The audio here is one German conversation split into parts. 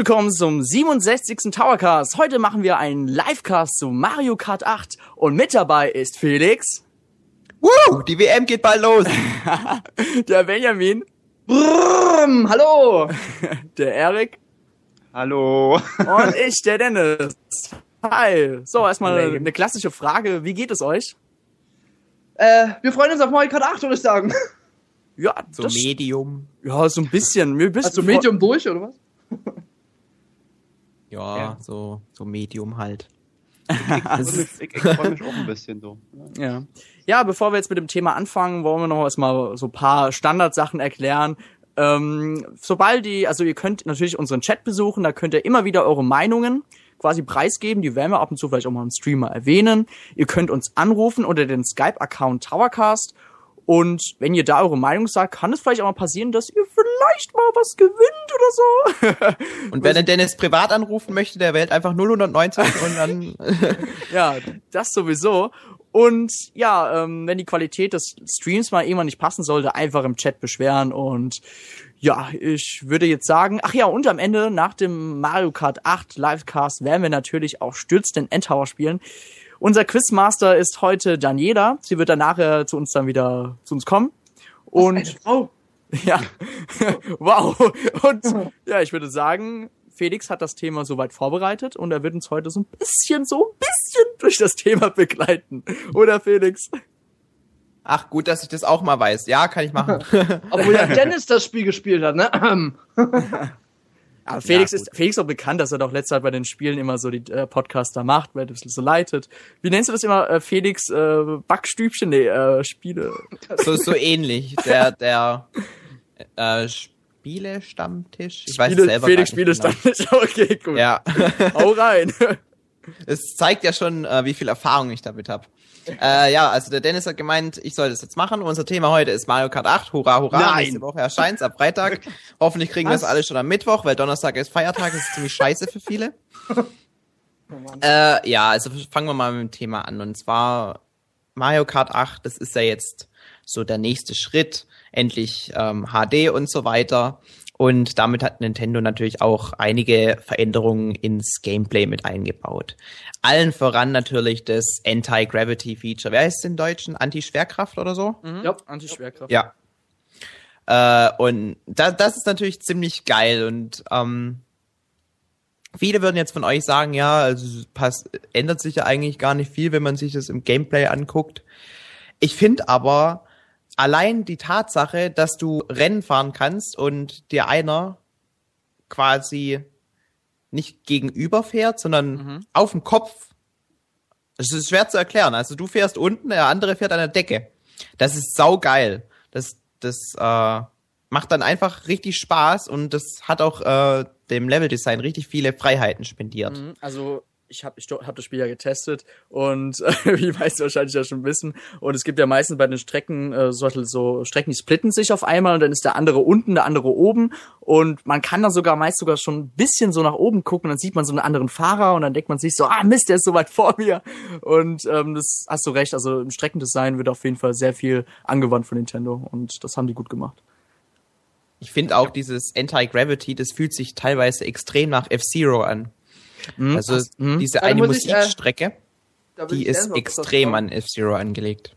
Willkommen zum 67. Towercast. Heute machen wir einen Livecast zu Mario Kart 8 und mit dabei ist Felix. Woo, die WM geht bald los. der Benjamin. Brrrm, hallo. Der Erik. Hallo. Und ich, der Dennis. Hi. So, erstmal eine, eine klassische Frage. Wie geht es euch? Äh, wir freuen uns auf Mario Kart 8, würde ich sagen. Ja, so das, Medium. Ja, so ein bisschen. Wir bisschen also Medium durch, oder was? Ja, ja, so, so Medium halt. ich, ich, ich freue mich auch ein bisschen so. Ja. ja, bevor wir jetzt mit dem Thema anfangen, wollen wir noch erstmal so ein paar Standardsachen erklären. Ähm, sobald die, also ihr könnt natürlich unseren Chat besuchen, da könnt ihr immer wieder eure Meinungen quasi preisgeben. Die werden wir ab und zu vielleicht auch mal im Streamer erwähnen. Ihr könnt uns anrufen unter den Skype-Account Towercast und wenn ihr da eure Meinung sagt, kann es vielleicht auch mal passieren, dass ihr vielleicht mal was gewinnt oder so. Und wenn er Dennis privat anrufen möchte, der wählt einfach 090 und dann. ja, das sowieso. Und ja, ähm, wenn die Qualität des Streams mal irgendwann nicht passen sollte, einfach im Chat beschweren. Und ja, ich würde jetzt sagen, ach ja, und am Ende, nach dem Mario Kart 8 Livecast, werden wir natürlich auch Stürz den Endtower spielen. Unser Quizmaster ist heute Daniela. Sie wird dann nachher zu uns dann wieder zu uns kommen. Und oh. ja, wow. Und ja, ich würde sagen, Felix hat das Thema soweit vorbereitet und er wird uns heute so ein bisschen, so ein bisschen durch das Thema begleiten. Oder Felix? Ach, gut, dass ich das auch mal weiß. Ja, kann ich machen. Obwohl ja Dennis das Spiel gespielt hat, ne? Aber Felix ja, ist Felix auch bekannt, dass er doch letzte Zeit bei den Spielen immer so die äh, Podcaster macht, weil er das so leitet. Wie nennst du das immer? Äh, Felix äh, Backstübchen? Nee, äh, Spiele. So, so ähnlich. Der, der äh, Spiele-Stammtisch. Ich Spiele, weiß es selber Felix Spiele-Stammtisch, genau. okay, gut. Ja. Hau rein. Es zeigt ja schon, äh, wie viel Erfahrung ich damit habe. Äh, ja, also der Dennis hat gemeint, ich soll das jetzt machen. Unser Thema heute ist Mario Kart 8. Hurra, hurra. Nein. Nächste Woche erscheint's ab Freitag. Hoffentlich kriegen wir es alle schon am Mittwoch, weil Donnerstag ist Feiertag. Das ist ziemlich scheiße für viele. äh, ja, also fangen wir mal mit dem Thema an. Und zwar Mario Kart 8, das ist ja jetzt so der nächste Schritt. Endlich ähm, HD und so weiter. Und damit hat Nintendo natürlich auch einige Veränderungen ins Gameplay mit eingebaut. Allen voran natürlich das Anti-Gravity-Feature. Wer heißt es im Deutschen? Anti-Schwerkraft oder so? Mhm. Ja, Anti-Schwerkraft. Ja. Äh, und da, das ist natürlich ziemlich geil und ähm, viele würden jetzt von euch sagen, ja, also pass, ändert sich ja eigentlich gar nicht viel, wenn man sich das im Gameplay anguckt. Ich finde aber, allein die Tatsache, dass du Rennen fahren kannst und dir einer quasi nicht gegenüber fährt, sondern mhm. auf dem Kopf. Das ist schwer zu erklären. Also du fährst unten, der andere fährt an der Decke. Das ist saugeil. Das, das äh, macht dann einfach richtig Spaß und das hat auch äh, dem Leveldesign richtig viele Freiheiten spendiert. Mhm. Also ich habe ich hab das Spiel ja getestet und äh, wie du wahrscheinlich ja schon wissen. Und es gibt ja meistens bei den Strecken äh, so, so Strecken, die splitten sich auf einmal und dann ist der andere unten, der andere oben. Und man kann da sogar meist sogar schon ein bisschen so nach oben gucken dann sieht man so einen anderen Fahrer und dann denkt man sich so, ah Mist, der ist so weit vor mir. Und ähm, das hast du recht, also im Streckendesign wird auf jeden Fall sehr viel angewandt von Nintendo und das haben die gut gemacht. Ich finde auch dieses Anti-Gravity, das fühlt sich teilweise extrem nach F-Zero an. Mhm. Also Ach, mhm. diese eine Musikstrecke, ich, äh, die ist extrem an F-Zero angelegt.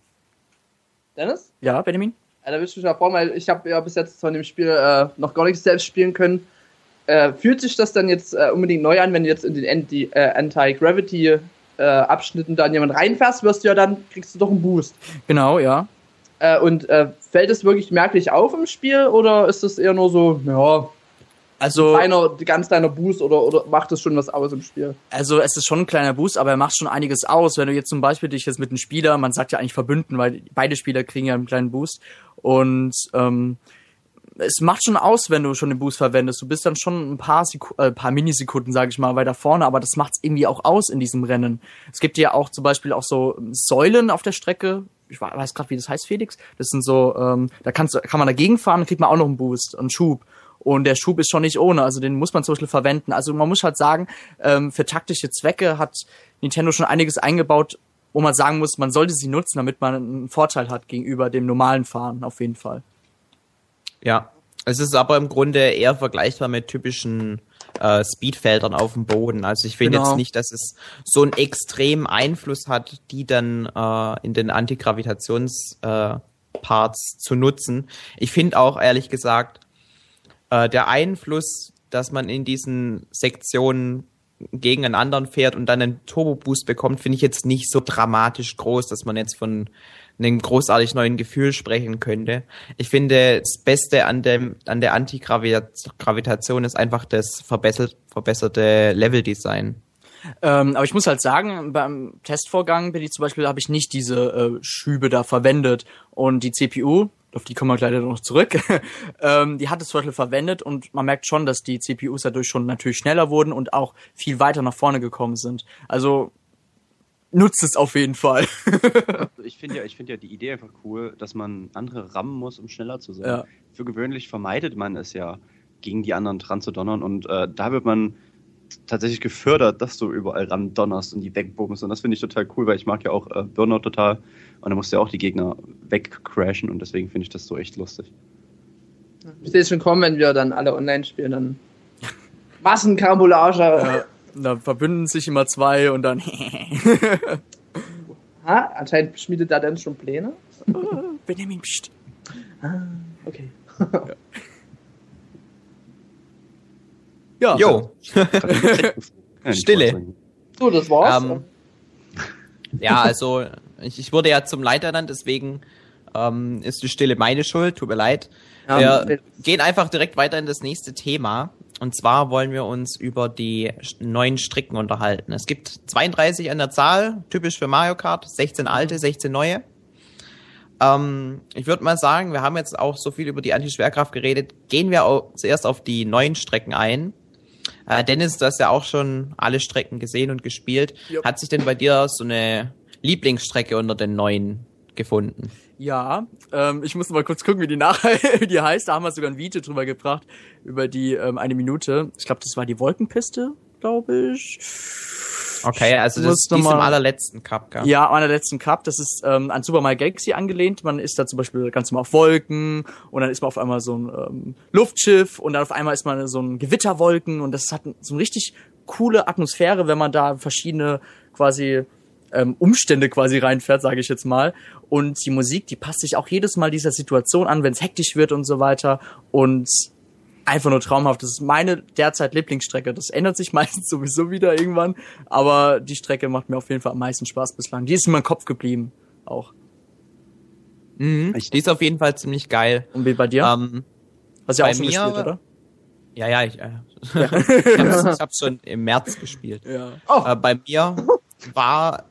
Dennis? Ja, Benjamin? Ja, da würde ich mich mal freuen, weil ich habe ja bis jetzt von dem Spiel äh, noch gar nichts selbst spielen können. Äh, fühlt sich das dann jetzt äh, unbedingt neu an, wenn du jetzt in den Anti, äh, Anti-Gravity äh, Abschnitten dann jemand reinfährst, wirst du ja dann, kriegst du doch einen Boost. Genau, ja. und fällt es wirklich merklich auf im Spiel oder ist das eher nur so, ja, also kleiner, ganz kleiner Boost oder, oder macht das schon was aus im Spiel? Also es ist schon ein kleiner Boost, aber er macht schon einiges aus. Wenn du jetzt zum Beispiel dich jetzt mit einem Spieler, man sagt ja eigentlich verbünden, weil beide Spieler kriegen ja einen kleinen Boost und ähm, es macht schon aus, wenn du schon den Boost verwendest. Du bist dann schon ein paar, Seku äh, paar Minisekunden, sage ich mal, weiter vorne, aber das macht's irgendwie auch aus in diesem Rennen. Es gibt ja auch zum Beispiel auch so Säulen auf der Strecke. Ich weiß gerade, wie das heißt, Felix. Das sind so, ähm, da kannst kann man dagegen fahren, dann kriegt man auch noch einen Boost, einen Schub. Und der Schub ist schon nicht ohne, also den muss man zum Beispiel verwenden. Also man muss halt sagen, ähm, für taktische Zwecke hat Nintendo schon einiges eingebaut, wo man sagen muss, man sollte sie nutzen, damit man einen Vorteil hat gegenüber dem normalen Fahren, auf jeden Fall. Ja, es ist aber im Grunde eher vergleichbar mit typischen äh, Speedfeldern auf dem Boden. Also ich finde Genau. jetzt nicht, dass es so einen extremen Einfluss hat, die dann äh, in den Antigravitations äh, Parts zu nutzen. Ich finde auch ehrlich gesagt, äh, der Einfluss, dass man in diesen Sektionen gegen einen anderen fährt und dann einen Turbo-Boost bekommt, finde ich jetzt nicht so dramatisch groß, dass man jetzt von einem großartig neuen Gefühl sprechen könnte. Ich finde, das Beste an dem, an der Antigravitation ist einfach das verbessert, verbesserte Leveldesign. Ähm, aber ich muss halt sagen, beim Testvorgang bin ich zum Beispiel, habe ich nicht diese äh, Schübe da verwendet. Und die CPU, auf die kommen wir leider noch zurück, ähm, die hat es zum Beispiel verwendet und man merkt schon, dass die CPUs dadurch schon natürlich schneller wurden und auch viel weiter nach vorne gekommen sind. Also nutzt es auf jeden Fall. Ich finde ja, ich finde ja die Idee einfach cool, dass man andere rammen muss, um schneller zu sein. Ja. Für gewöhnlich vermeidet man es ja, gegen die anderen dran zu donnern und äh, da wird man tatsächlich gefördert, dass du überall ran donnerst und die wegbummst und das finde ich total cool, weil ich mag ja auch äh, Burnout total und da musst du ja auch die Gegner wegcrashen und deswegen finde ich das so echt lustig. Ich sehe es schon kommen, wenn wir dann alle online spielen, dann Massenkarambolage. Ja, da verbünden sich immer zwei und dann Ha? Anscheinend schmiedet da dann schon Pläne. Benjamin, pst. Okay. Ja. Jo. Ja, nicht Stille. So, das war's. Ähm, ja, also ich, ich wurde ja zum Leiter ernannt, deswegen ähm, ist die Stille meine Schuld, tut mir leid. Ja, wir gehen einfach direkt weiter in das nächste Thema. Und zwar wollen wir uns über die neuen Stricken unterhalten. Es gibt 32 an der Zahl, typisch für Mario Kart, 16 alte, 16 neue. Ähm, ich würde mal sagen, wir haben jetzt auch so viel über die Antischwerkraft geredet. Gehen wir auch zuerst auf die neuen Strecken ein. Äh, Dennis, du hast ja auch schon alle Strecken gesehen und gespielt. Jupp. Hat sich denn bei dir so eine Lieblingsstrecke unter den neuen gefunden? Ja, ähm, ich muss mal kurz gucken, wie die nach wie die heißt. Da haben wir sogar ein Video drüber gebracht, über die ähm, eine Minute. Ich glaube, das war die Wolkenpiste, glaube ich. Okay, also das ist die ist noch im mal- allerletzten Cup, gell? Ja, an der letzten Cup. Das ist ähm, an Super Mario Galaxy angelehnt. Man ist da zum Beispiel ganz normal auf Wolken und dann ist man auf einmal so ein ähm, Luftschiff und dann auf einmal ist man so ein Gewitterwolken und das hat so eine richtig coole Atmosphäre, wenn man da verschiedene quasi ähm, Umstände quasi reinfährt, sage ich jetzt mal. Und die Musik, die passt sich auch jedes Mal dieser Situation an, wenn es hektisch wird und so weiter. Und einfach nur traumhaft. Das ist meine derzeit Lieblingsstrecke. Das ändert sich meistens sowieso wieder irgendwann. Aber die Strecke macht mir auf jeden Fall am meisten Spaß bislang. Die ist in meinem Kopf geblieben. Auch. Mhm. Die ist auf jeden Fall ziemlich geil. Und wie bei dir? Ähm, Hast du ja bei auch schon mir- gespielt, oder? ja, ja, ich, äh, ich, hab's, ich hab's schon im März gespielt. Ja. Oh, Äh, bei mir war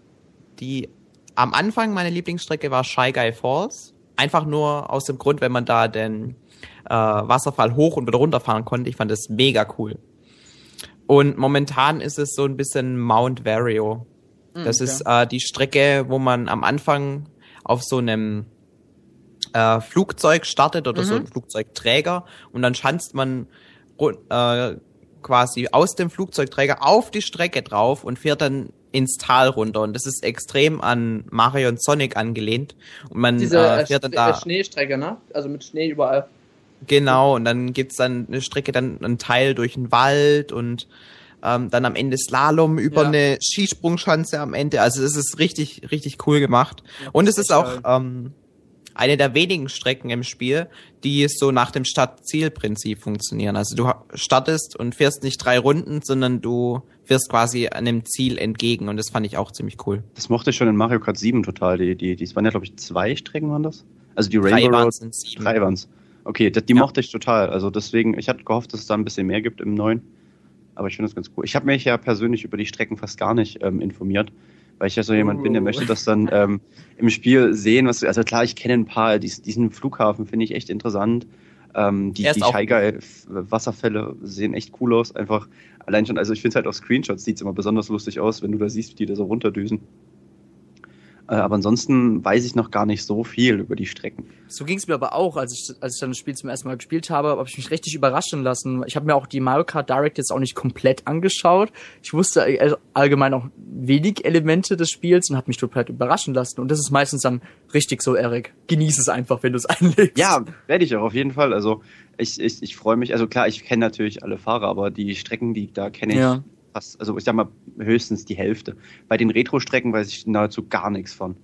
die am Anfang meine Lieblingsstrecke war Shy Guy Falls. Einfach nur aus dem Grund, wenn man da den äh, Wasserfall hoch und wieder runterfahren konnte. Ich fand das mega cool. Und momentan ist es so ein bisschen Mount Vario. Das okay. ist äh, die Strecke, wo man am Anfang auf so einem äh, Flugzeug startet oder so ein Flugzeugträger und dann schanzt man äh, quasi aus dem Flugzeugträger auf die Strecke drauf und fährt dann ins Tal runter und das ist extrem an Mario und Sonic angelehnt und man diese äh, äh, fährt dann da äh, Schneestrecke, ne? Also mit Schnee überall. Genau, und dann gibt's dann eine Strecke, dann einen Teil durch den Wald und ähm, dann am Ende Slalom über Ja. eine Skisprungschanze am Ende. Also es ist richtig, richtig cool gemacht. Ja, und es ist auch ähm, eine der wenigen Strecken im Spiel, die so nach dem Start-Ziel-Prinzip funktionieren. Also du startest und fährst nicht drei Runden, sondern du fährst quasi einem Ziel entgegen und das fand ich auch ziemlich cool. Das mochte ich schon in Mario Kart 7 total. Die, die, die, es waren ja, glaube ich, zwei Strecken waren das. Also die Drei Rainbow Road. waren's in sieben. Drei waren's. Okay, das, die Ja. mochte ich total. Also deswegen, ich hatte gehofft, dass es da ein bisschen mehr gibt im neuen. Aber ich finde das ganz cool. Ich habe mich ja persönlich über die Strecken fast gar nicht ähm, informiert, weil ich ja so jemand bin, der Oh. möchte das dann ähm, im Spiel sehen. Was, also klar, ich kenne ein paar. Dies, diesen Flughafen finde ich echt interessant. Ähm, die die auch Shy Guy Wasserfälle sehen echt cool aus. Einfach allein schon, also ich finde halt auf Screenshots sieht es immer besonders lustig aus, wenn du da siehst, wie die da so runterdüsen. Äh, aber ansonsten weiß ich noch gar nicht so viel über die Strecken. So ging's mir aber auch, als ich, als ich dann das Spiel zum ersten Mal gespielt habe, habe ich mich richtig überraschen lassen. Ich habe mir auch die Mario Kart Direct jetzt auch nicht komplett angeschaut. Ich wusste äh, allgemein auch wenig Elemente des Spiels und habe mich total überraschen lassen. Und das ist meistens dann richtig so, Erik. Genieß es einfach, wenn du es einlegst. Ja, werde ich auch auf jeden Fall. Also ich, ich, ich freue mich. Also klar, ich kenne natürlich alle Fahrer, aber die Strecken, die da kenne ich Ja. Fast, also ich sag mal höchstens die Hälfte. Bei den Retro-Strecken weiß ich nahezu gar nichts von.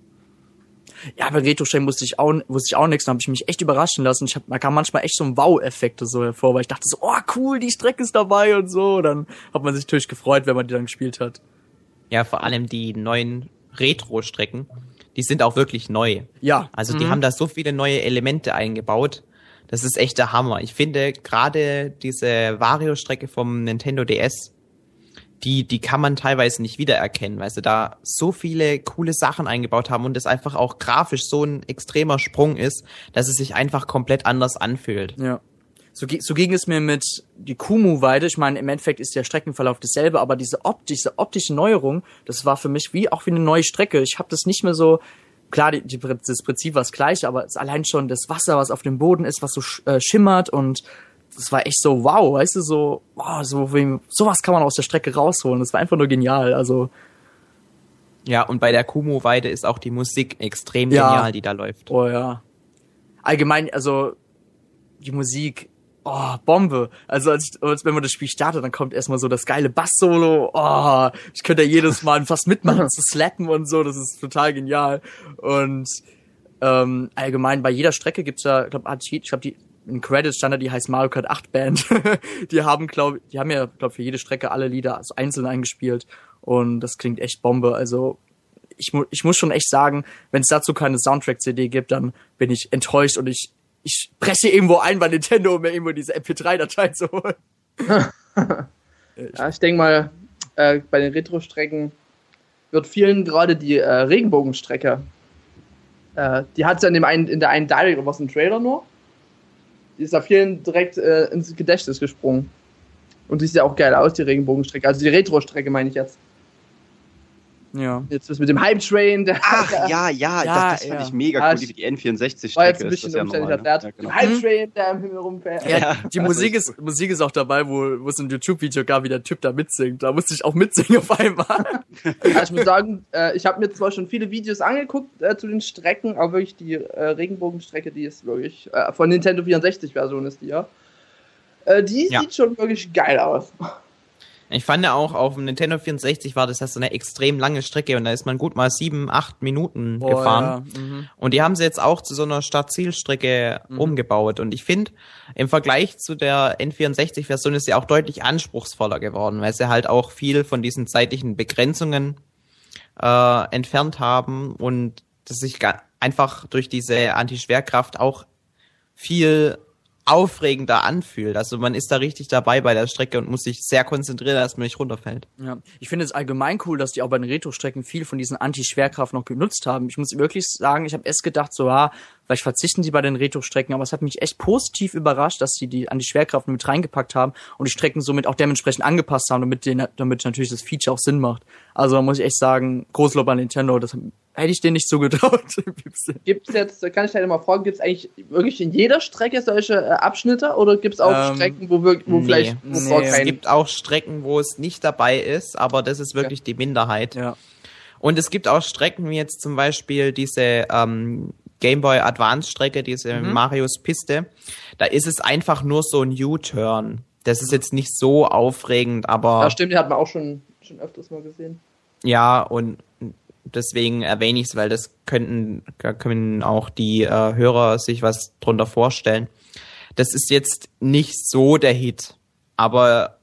Ja, bei Retro-Strecken wusste ich auch, wusste ich auch nichts, da habe ich mich echt überraschen lassen. Ich hab, da kam manchmal echt so ein Wow-Effekte so hervor, weil ich dachte so, oh cool, die Strecke ist dabei und so. Dann hat man sich natürlich gefreut, wenn man die dann gespielt hat. Ja, vor allem die neuen Retro-Strecken, die sind auch wirklich neu. Ja. Also die Mhm. haben da so viele neue Elemente eingebaut. Das ist echt der Hammer. Ich finde gerade diese Vario-Strecke vom Nintendo DS, die, die kann man teilweise nicht wiedererkennen, weil sie da so viele coole Sachen eingebaut haben und es einfach auch grafisch so ein extremer Sprung ist, dass es sich einfach komplett anders anfühlt. Ja. So, so ging es mir mit die Kumu-Weide. Ich meine, im Endeffekt ist der Streckenverlauf dasselbe, aber diese, optisch, diese optische Neuerung, das war für mich wie auch wie eine neue Strecke. Ich habe das nicht mehr so. Klar, die, die, das Prinzip war das gleiche, aber es ist allein schon das Wasser, was auf dem Boden ist, was so sch- äh, schimmert und das war echt so wow, weißt du, so, wow, so sowas kann man aus der Strecke rausholen. Das war einfach nur genial. Also, Ja, und bei der Kumu-Weide ist auch die Musik extrem Ja. genial, die da läuft. oh ja. Allgemein, also die Musik, oh, Bombe. Also als, als wenn man das Spiel startet, dann kommt erstmal so das geile Bass-Solo. Oh, ich könnte ja jedes Mal fast mitmachen, zu slappen und so, das ist total genial. Und ähm, allgemein bei jeder Strecke gibt's ja, ich glaube, ich glaube, die in Credits stand die heißt Mario Kart 8 Band. die haben, glaube die haben ja, glaube für jede Strecke alle Lieder also einzeln eingespielt. Und das klingt echt Bombe. Also ich, mu ich muss schon echt sagen, wenn es dazu keine Soundtrack-CD gibt, dann bin ich enttäuscht und ich, ich breche irgendwo ein bei Nintendo, um mir irgendwo diese MP3-Datei zu holen. Ja, ich denke mal, äh, bei den Retro-Strecken wird vielen gerade die äh, Regenbogenstrecke, äh, die hat ja in, dem einen, in der einen Direct, oder was ein Trailer nur, die ist da vielen direkt äh, ins Gedächtnis gesprungen. Und die sieht ja auch geil aus, die Regenbogenstrecke. Also die Retro-Strecke meine ich jetzt. Ja. Jetzt das mit dem Hype-Train, der Ach, ja, ja, Ja, das, das fand ja. ich mega Ah, cool, die N64-Strecke war jetzt ein ist bisschen das ja normal, ne? Ja, genau. Hype-Train, der im Himmel rumfährt. Ja, Ja, die Musik ist ist, Musik ist auch dabei, wo, wo es ein YouTube-Video gab, wie der Typ da mitsingt. Da musste ich auch mitsingen auf einmal. Ja, ich muss sagen, äh, ich habe mir zwar schon viele Videos angeguckt äh, zu den Strecken, aber wirklich die äh, Regenbogenstrecke, die ist wirklich, äh, von Nintendo 64-Version ist die ja. Äh, die Ja. sieht schon wirklich geil aus. Ich fand ja auch, auf dem Nintendo 64 war das ja so eine extrem lange Strecke und da ist man gut mal sieben, acht Minuten gefahren. ja. Mhm. Und die haben sie jetzt auch zu so einer Start-Ziel-Strecke umgebaut. Und ich finde, im Vergleich zu der N64-Version ist sie auch deutlich anspruchsvoller geworden, weil sie halt auch viel von diesen zeitlichen Begrenzungen äh, entfernt haben und das sich einfach durch diese Anti-Schwerkraft auch viel aufregender anfühlt. Also man ist da richtig dabei bei der Strecke und muss sich sehr konzentrieren, dass man nicht runterfällt. Ja, ich finde es allgemein cool, dass die auch bei den Retro-Strecken viel von diesen Anti-Schwerkraft noch genutzt haben. Ich muss wirklich sagen, ich habe erst gedacht, so, ja, vielleicht verzichten die bei den Retro-Strecken, aber es hat mich echt positiv überrascht, dass sie die Anti-Schwerkraft mit reingepackt haben und die Strecken somit auch dementsprechend angepasst haben, damit, den, damit natürlich das Feature auch Sinn macht. Also da muss ich echt sagen, Großlob an Nintendo, das hätte ich denen nicht zugetraut. Gibt es jetzt, kann ich halt mal fragen, gibt es eigentlich wirklich in jeder Strecke solche äh, Abschnitte oder gibt es auch Ähm, Strecken, wo, wir, wo nee. vielleicht wo Nee, es gibt auch Strecken, wo es nicht dabei ist, aber das ist wirklich die Minderheit. ja. Und es gibt auch Strecken, wie jetzt zum Beispiel diese ähm, Game Boy Advance Strecke, diese Mhm. Marios Piste. Da ist es einfach nur so ein U-Turn. Das ist jetzt nicht so aufregend, aber Ja, stimmt, die hat man auch schon, schon öfters mal gesehen. ja, und deswegen erwähne ich es, weil das könnten, können auch die äh, Hörer sich was drunter vorstellen. Das ist jetzt nicht so der Hit, aber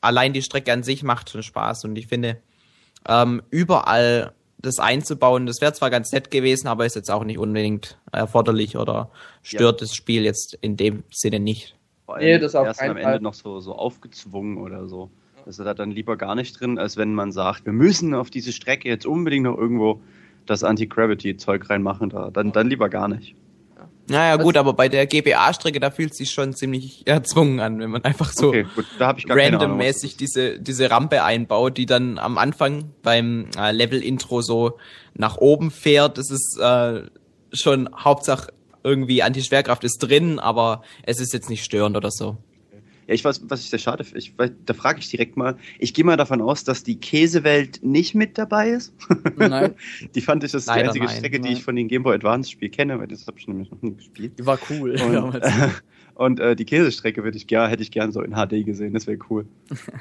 allein die Strecke an sich macht schon Spaß und ich finde, ähm, überall das einzubauen, das wäre zwar ganz nett gewesen, aber ist jetzt auch nicht unbedingt erforderlich oder stört das Spiel jetzt in dem Sinne nicht. Vor Nee, das auf erst keinen am Ende Fall. noch so, so aufgezwungen oder so. Das ist da dann lieber gar nicht drin, als wenn man sagt, wir müssen auf diese Strecke jetzt unbedingt noch irgendwo das Anti-Gravity-Zeug reinmachen. Da. Dann, dann lieber gar nicht. Naja Was- gut, aber bei der GBA-Strecke, da fühlt es sich schon ziemlich erzwungen an, wenn man einfach so Okay, randommäßig diese, diese Rampe einbaut, die dann am Anfang beim äh, Level-Intro so nach oben fährt. Das ist äh, schon Hauptsache irgendwie Anti-Schwerkraft ist drin, aber es ist jetzt nicht störend oder so. Ja, ich weiß, was ich sehr schade finde. Ich, da frage ich direkt mal. Ich gehe mal davon aus, dass die Käsewelt nicht mit dabei ist. Nein, Die fand ich das ist die einzige nein. Strecke, die Nein. ich von den Game Boy Advance Spielen kenne, weil das habe ich nämlich noch nie gespielt. die war cool. Und, damals. und äh, die Käsestrecke würde ich gern, hätte ich gern so in HD gesehen. Das wäre cool.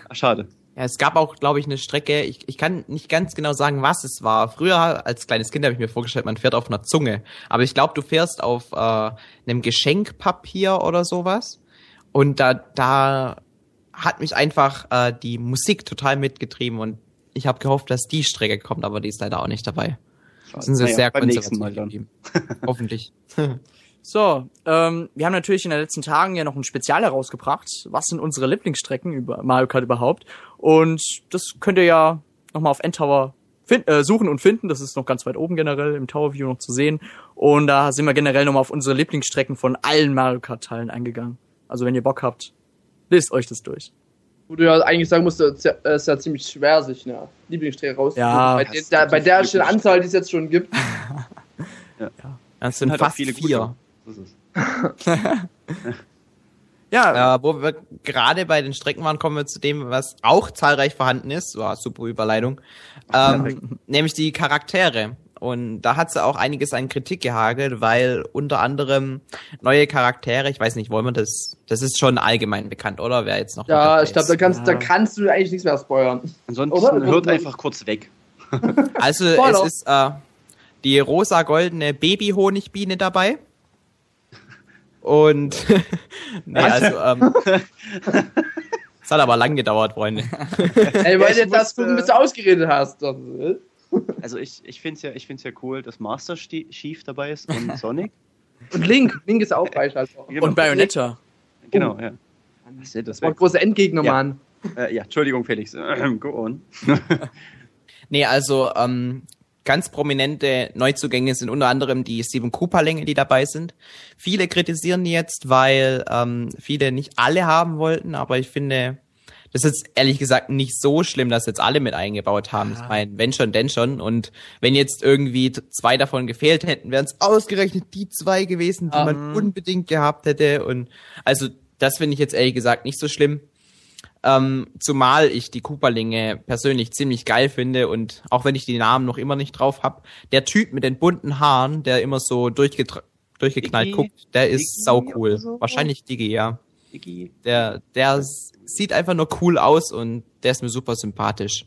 Ach, schade. Ja, es gab auch, glaube ich, eine Strecke, ich, ich kann nicht ganz genau sagen, was es war. Früher als kleines Kind habe ich mir vorgestellt, man fährt auf einer Zunge. Aber ich glaube, du fährst auf äh, einem Geschenkpapier oder sowas. Und da, da hat mich einfach äh, die Musik total mitgetrieben und ich habe gehofft, dass die Strecke kommt, aber die ist leider auch nicht dabei. schade. Sind sie Naja, sehr konservativ geblieben. Hoffentlich. So, ähm, wir haben natürlich in den letzten Tagen ja noch ein Spezial herausgebracht. Was sind unsere Lieblingsstrecken über Mario Kart überhaupt? Und das könnt ihr ja nochmal auf Endtower fin- äh, suchen und finden. Das ist noch ganz weit oben generell im Tower View noch zu sehen. Und da sind wir generell nochmal auf unsere Lieblingsstrecken von allen Mario Kart Teilen eingegangen. Also wenn ihr Bock habt, lest euch das durch. Wo du ja eigentlich sagen musst, es ist ja, ja ziemlich schwer, sich eine Lieblingsstrecke rauszusuchen. Ja, bei, den, der, bei der schönen Anzahl, die es jetzt schon gibt. Das sind halt auch fast viele vier. gute. Ja, Äh, wo wir gerade bei den Strecken waren, kommen wir zu dem, was auch zahlreich vorhanden ist. War super Überleitung. Ähm, nämlich die Charaktere. Und da hat sie auch einiges an Kritik gehagelt, weil unter anderem neue Charaktere, ich weiß nicht, wollen wir das, das ist schon allgemein bekannt, oder? Wer jetzt noch Ja, ich glaube, da kannst, da kannst du eigentlich nichts mehr spoilern. Ansonsten Oder? hört einfach kurz weg. Also es ist äh, die rosa-goldene Baby-Honigbiene dabei. Und nee, also ähm, es hat aber lang gedauert, Freunde. Ey, weil Ich du jetzt das musste- gucken, bis du ausgeredet hast. Äh, Also ich, ich finde es ja, ich find's ja cool, dass Master Chief dabei ist und Sonic. Und Link. Link ist auch reich halt. Genau. und Bayonetta. Genau, ja. Was ist das Das war ein weg? großer Endgegner, Ja. Mann. Äh, ja, Entschuldigung, Felix. Go on. Nee, also ähm, ganz prominente Neuzugänge sind unter anderem die Steven Cooper-Länge, die dabei sind. Viele kritisieren die jetzt, weil ähm, viele nicht alle haben wollten, aber ich finde, das ist jetzt ehrlich gesagt nicht so schlimm, dass jetzt alle mit eingebaut haben. Ich meine, wenn schon, denn schon. Und wenn jetzt irgendwie zwei davon gefehlt hätten, wären es ausgerechnet die zwei gewesen, die Ah. man unbedingt gehabt hätte. Und also das finde ich jetzt ehrlich gesagt nicht so schlimm. Ähm, zumal ich die Cooperlinge persönlich ziemlich geil finde und auch wenn ich die Namen noch immer nicht drauf hab, der Typ mit den bunten Haaren, der immer so durchgeknallt Diggi? guckt, der ist Diggi sau cool. so? Wahrscheinlich Digi, ja. Iggy. Der, der sieht einfach nur cool aus und der ist mir super sympathisch.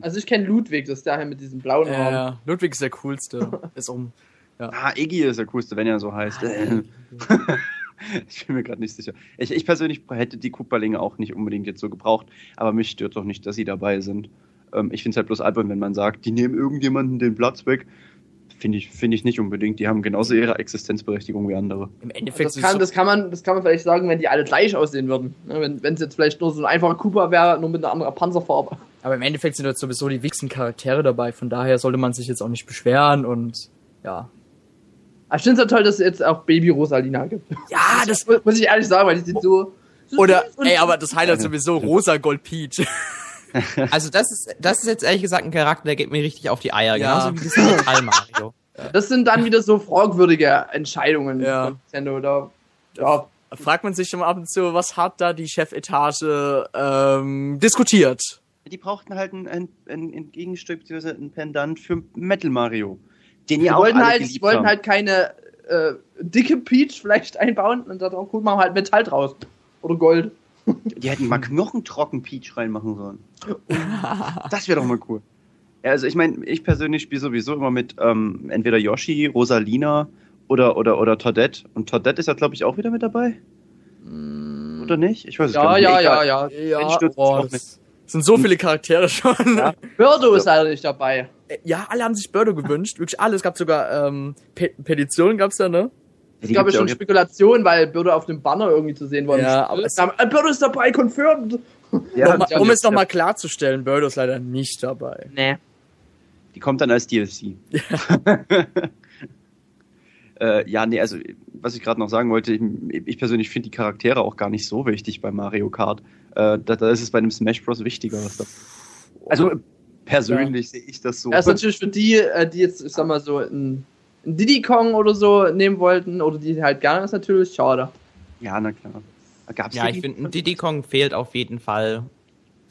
Also ich kenne Ludwig, das ist der mit diesem blauen Ja, Haaren. ja. Ludwig ist der coolste. ist um. Ah, Iggy ist der coolste, wenn er so heißt. ich bin mir gerade nicht sicher. Ich, ich persönlich hätte die Cooperlinge auch nicht unbedingt jetzt so gebraucht, aber mich stört doch nicht, dass sie dabei sind. Ähm, ich finde es halt bloß albern, wenn man sagt, die nehmen irgendjemanden den Platz weg. Finde ich, finde ich nicht unbedingt. Die haben genauso ihre Existenzberechtigung wie andere. Im Endeffekt Das kann, das, kann man, das kann man vielleicht sagen, wenn die alle gleich aussehen würden. Ne, Wenn wenn es jetzt vielleicht nur so ein einfacher Cooper wäre, nur mit einer anderen Panzerfarbe. Aber im Endeffekt sind jetzt sowieso die wichtigsten Charaktere dabei, von daher sollte man sich jetzt auch nicht beschweren und ja. Aber ich finde es ja toll, dass es jetzt auch Baby Rosalina gibt. Ja, das. Mu- Muss ich ehrlich sagen, weil die sieht so. so Oder, ey, aber das Highlight sowieso rosa Gold Peach. Also das ist, das ist jetzt ehrlich gesagt ein Charakter, der geht mir richtig auf die Eier, Ja. genauso wie dieser Metall Mario. Das sind dann wieder so fragwürdige Entscheidungen Ja. von Nintendo. Da, ja, Fragt man sich schon mal ab und zu, was hat da die Chefetage ähm, diskutiert? Die brauchten halt ein, ein, ein, ein Gegenstück, beziehungsweise ein Pendant für Metal Mario. Den die ja auch wollten halt, die wollten halt keine äh, dicke Peach vielleicht einbauen und da gut machen wir halt Metall draus. Oder Gold. Die hätten mal knochentrocken Peach reinmachen sollen. das wäre doch mal cool. Ja, also ich meine, ich persönlich spiele sowieso immer mit ähm, entweder Yoshi, Rosalina oder, oder, oder Toadette. Und Toadette ist ja, glaube ich, auch wieder mit dabei. Oder nicht? Ich weiß es Ja, gar nicht. ja, Egal. ja, ja. Auch das nicht. sind so viele Charaktere schon. Ja. Birdo ist Ja. leider nicht dabei. Ja, alle haben sich Birdo gewünscht, wirklich alle. Es gab sogar ähm, Pe Petitionen gab's da, ne? Ja, Ich glaube ja schon. Spekulation, weil Birdo auf dem Banner irgendwie zu sehen war. Ja, aber es- aber äh, Birdo ist dabei, confirmed. Ja, um ja, um ja, es nochmal klarzustellen, Birdo ist leider nicht dabei. Nee. Die kommt dann als DLC. äh, ja, nee, also was ich gerade noch sagen wollte, ich, ich persönlich finde die Charaktere auch gar nicht so wichtig bei Mario Kart. Äh, da, da ist es bei einem Smash Bros. wichtiger. Was da, also persönlich sehe ich das so. Das ist natürlich für die, äh, die jetzt, ich sag mal so, ein Diddy Kong oder so nehmen wollten, oder die halt gerne ist natürlich schade. ja, na klar. Gab's Ja, ich finde, Diddy Kong fehlt auf jeden Fall.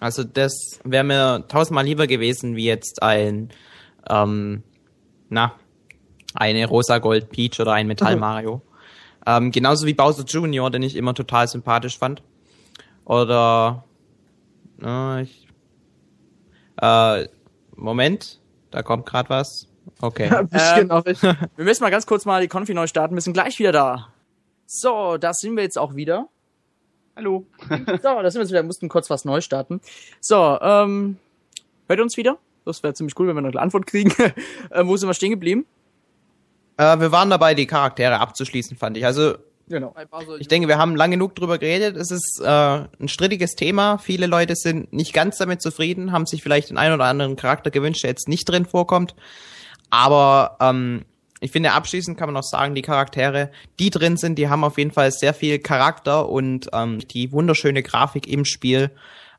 Also das wäre mir tausendmal lieber gewesen, wie jetzt ein, ähm, na, eine Rosa Gold Peach oder ein Metall Mario. ähm, genauso wie Bowser Jr., den ich immer total sympathisch fand. Oder, äh, ich, äh, Moment, da kommt gerade was. Okay. Ein bisschen Ähm, ich. Wir müssen mal ganz kurz mal die Konfi neu starten, wir sind gleich wieder da. So, da sind wir jetzt auch wieder. Hallo. So, da sind wir jetzt wieder, mussten kurz was neu starten. So, ähm, hört ihr uns wieder? Das wäre ziemlich cool, wenn wir noch eine Antwort kriegen. ähm, wo sind wir stehen geblieben? Äh, wir waren dabei, die Charaktere abzuschließen, fand ich. Also Genau. Ich denke, wir haben lang genug drüber geredet. Es ist äh, ein strittiges Thema. Viele Leute sind nicht ganz damit zufrieden, haben sich vielleicht den einen oder anderen Charakter gewünscht, der jetzt nicht drin vorkommt. Aber ähm, ich finde, abschließend kann man auch sagen, die Charaktere, die drin sind, die haben auf jeden Fall sehr viel Charakter und ähm, die wunderschöne Grafik im Spiel.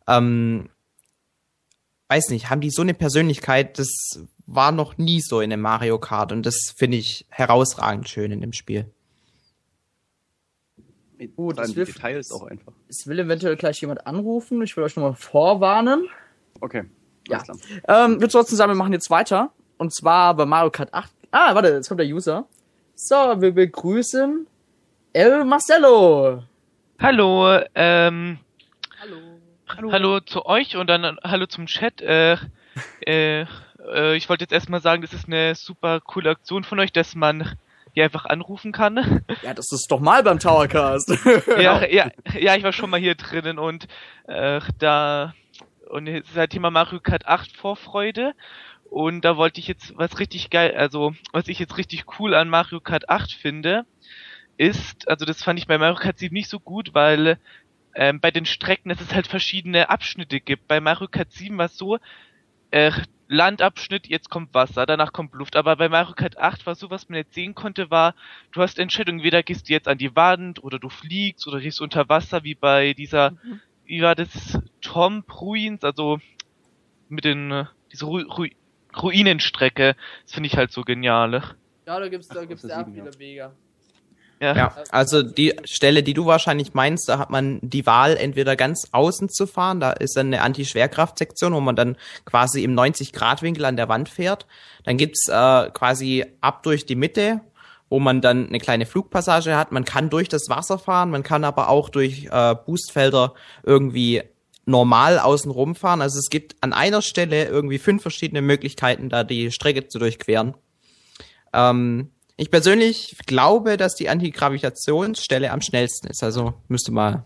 Ähm, weiß nicht, haben die so eine Persönlichkeit, das war noch nie so in einem Mario Kart und das finde ich herausragend schön in dem Spiel. Allem das wirft- Details auch einfach. Es will eventuell gleich jemand anrufen. Ich will euch nochmal vorwarnen. Okay. Ja. Ähm, würde trotzdem sagen, wir machen jetzt weiter. Und zwar bei Mario Kart 8. Ah, warte, jetzt kommt der User. So, wir begrüßen El Marcelo. Hallo, ähm, Hallo. hallo. zu euch und dann hallo zum Chat. Äh, äh, äh, ich wollte jetzt erstmal sagen, das ist eine super coole Aktion von euch, dass man hier einfach anrufen kann. Ja, das ist doch mal beim Towercast. ja, ja, ja, ich war schon mal hier drinnen und äh, da und jetzt ist halt Thema Mario Kart 8 Vorfreude und da wollte ich jetzt was richtig geil, also was ich jetzt richtig cool an Mario Kart 8 finde, ist, also das fand ich bei Mario Kart 7 nicht so gut, weil ähm, bei den Strecken, dass es halt verschiedene Abschnitte gibt. Bei Mario Kart 7 war es so, äh, Landabschnitt, jetzt kommt Wasser, danach kommt Luft. Aber bei Mario Kart 8 war so, was man jetzt sehen konnte, war, du hast Entscheidungen, entweder gehst du jetzt an die Wand oder du fliegst oder gehst unter Wasser, wie bei dieser, wie war das, Tom Ruins, also mit den, äh, diese Ru Ru Ruinenstrecke. Das finde ich halt so genial. Ja, da gibt's, da Ach, gibt's ist sieben, viele Wege. Ja. Ja, also die Stelle, die du wahrscheinlich meinst, da hat man die Wahl, entweder ganz außen zu fahren, da ist dann eine Anti-Schwerkraft-Sektion, wo man dann quasi im 90-Grad-Winkel an der Wand fährt. Dann gibt's äh, quasi ab durch die Mitte, wo man dann eine kleine Flugpassage hat. Man kann durch das Wasser fahren, man kann aber auch durch äh, Boostfelder irgendwie normal außen rumfahren. Also es gibt an einer Stelle irgendwie fünf verschiedene Möglichkeiten, da die Strecke zu durchqueren. Ähm, ich persönlich glaube, dass die Antigravitationsstelle am schnellsten ist. Also müsste mal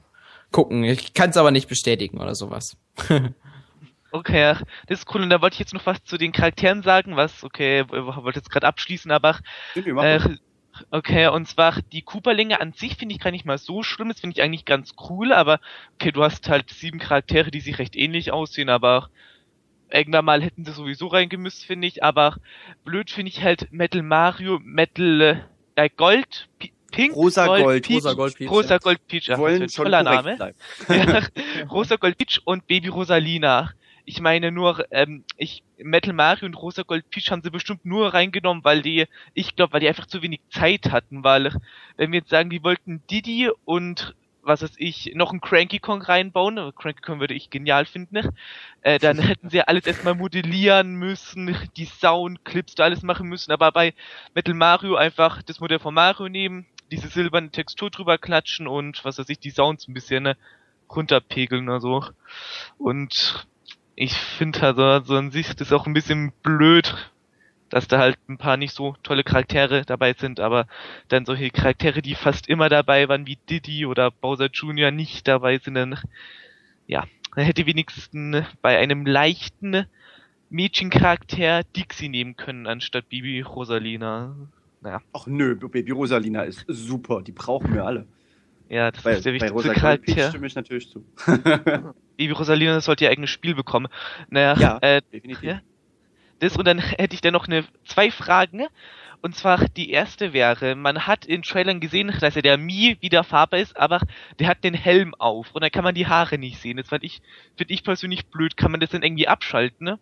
gucken. Ich kann es aber nicht bestätigen oder sowas. Okay, das ist cool. Und da wollte ich jetzt noch was zu den Charakteren sagen, was, okay, ich wollte jetzt gerade abschließen, aber äh. Okay, und zwar die Cooper-Länge an sich finde ich gar nicht mal so schlimm, das finde ich eigentlich ganz cool, aber okay, du hast halt sieben Charaktere, die sich recht ähnlich aussehen, aber irgendwann mal hätten sie sowieso reingemüsst, finde ich, aber blöd finde ich halt Metal Mario, Metal äh, Gold, P Pink, Rosa Gold, Peach, Rosa Gold Peach, Rosa ja. Gold Peach, wollen das ist ein schon toller Name. Ja, Rosa Gold Peach und Baby Rosalina. Ich meine nur, ähm, ich Metal Mario und Rosa Gold Peach haben sie bestimmt nur reingenommen, weil die, ich glaube, weil die einfach zu wenig Zeit hatten, weil wenn wir jetzt sagen, die wollten Diddy und was weiß ich, noch einen Cranky Kong reinbauen, aber Cranky Kong würde ich genial finden, äh, dann hätten sie ja alles erstmal modellieren müssen, die Soundclips da alles machen müssen, aber bei Metal Mario einfach das Modell von Mario nehmen, diese silberne Textur drüber klatschen und was weiß ich, die Sounds ein bisschen ne, runterpegeln oder so. Und ich finde also so an sich das auch ein bisschen blöd, dass da halt ein paar nicht so tolle Charaktere dabei sind, aber dann solche Charaktere, die fast immer dabei waren, wie Diddy oder Bowser Jr. nicht dabei sind, dann ja, dann hätte wenigstens bei einem leichten Mädchencharakter Dixie nehmen können, anstatt Bibi Rosalina. Naja, Ach nö, Baby Rosalina ist super, die brauchen wir alle. Ja, das Bei, ist der wichtigste Charakter. stimme ich natürlich zu. Bibi Rosalina sollte ihr eigenes Spiel bekommen. Naja, Ja, äh, definitiv. ja. Das und dann hätte ich dann noch eine zwei Fragen. Und zwar die erste wäre, man hat in Trailern gesehen, dass er der Mii wieder Farbe ist, aber der hat den Helm auf und dann kann man die Haare nicht sehen. Das fand ich, finde ich persönlich blöd. Kann man das dann irgendwie abschalten, ne?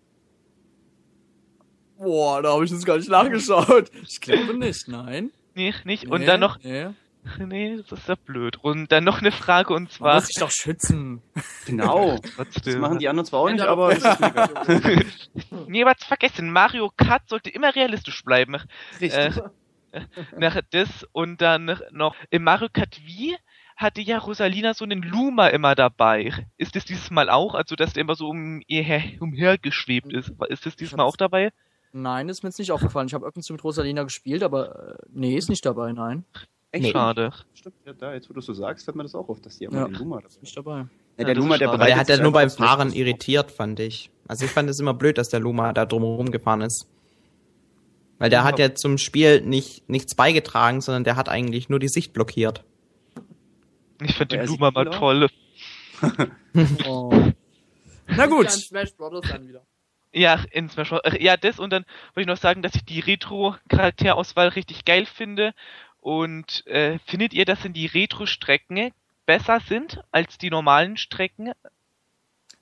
Boah, da habe ich jetzt gar nicht nachgeschaut. Ich glaube nicht, nein. Nee, nicht. Nee, Und dann noch, Nee. Nee, das ist ja blöd. Und dann noch eine Frage und Man zwar. muss sich doch schützen. Genau. Das Trotzdem. machen die anderen zwar auch nicht, aber. Nee, was vergessen. Mario Kart sollte immer realistisch bleiben. Richtig. Äh, nach das und dann noch im Mario Kart Wii hatte ja Rosalina so einen Luma immer dabei. Ist das dieses Mal auch? Also, dass der immer so um ihr her, umhergeschwebt ist. Ist das diesmal auch dabei? Nein, ist mir jetzt nicht aufgefallen. Ich habe irgendwas mit Rosalina gespielt, aber äh, nee, ist nicht dabei, nein. Echt? Nee. Schade. Stimmt, ja, da, jetzt wo du so sagst, fällt mir das auch auf, dass die Ja. den Luma dabei Nicht dabei. Ja, der das Luma, ist der. Aber der bereitet hat ja nur beim Fahren irritiert, fand ich. Also ich fand es immer blöd, dass der Luma da drumherum gefahren ist. Weil der hat ja zum Spiel nicht, nichts beigetragen, sondern der hat eigentlich nur die Sicht blockiert. Ich fand den Luma mal toll. Oh. Na gut. Ja, in Smash Bros. Äh, Ja, das und dann wollte ich noch sagen, dass ich die Retro-Charakterauswahl richtig geil finde. Und äh, findet ihr, dass denn die Retro-Strecken besser sind als die normalen Strecken?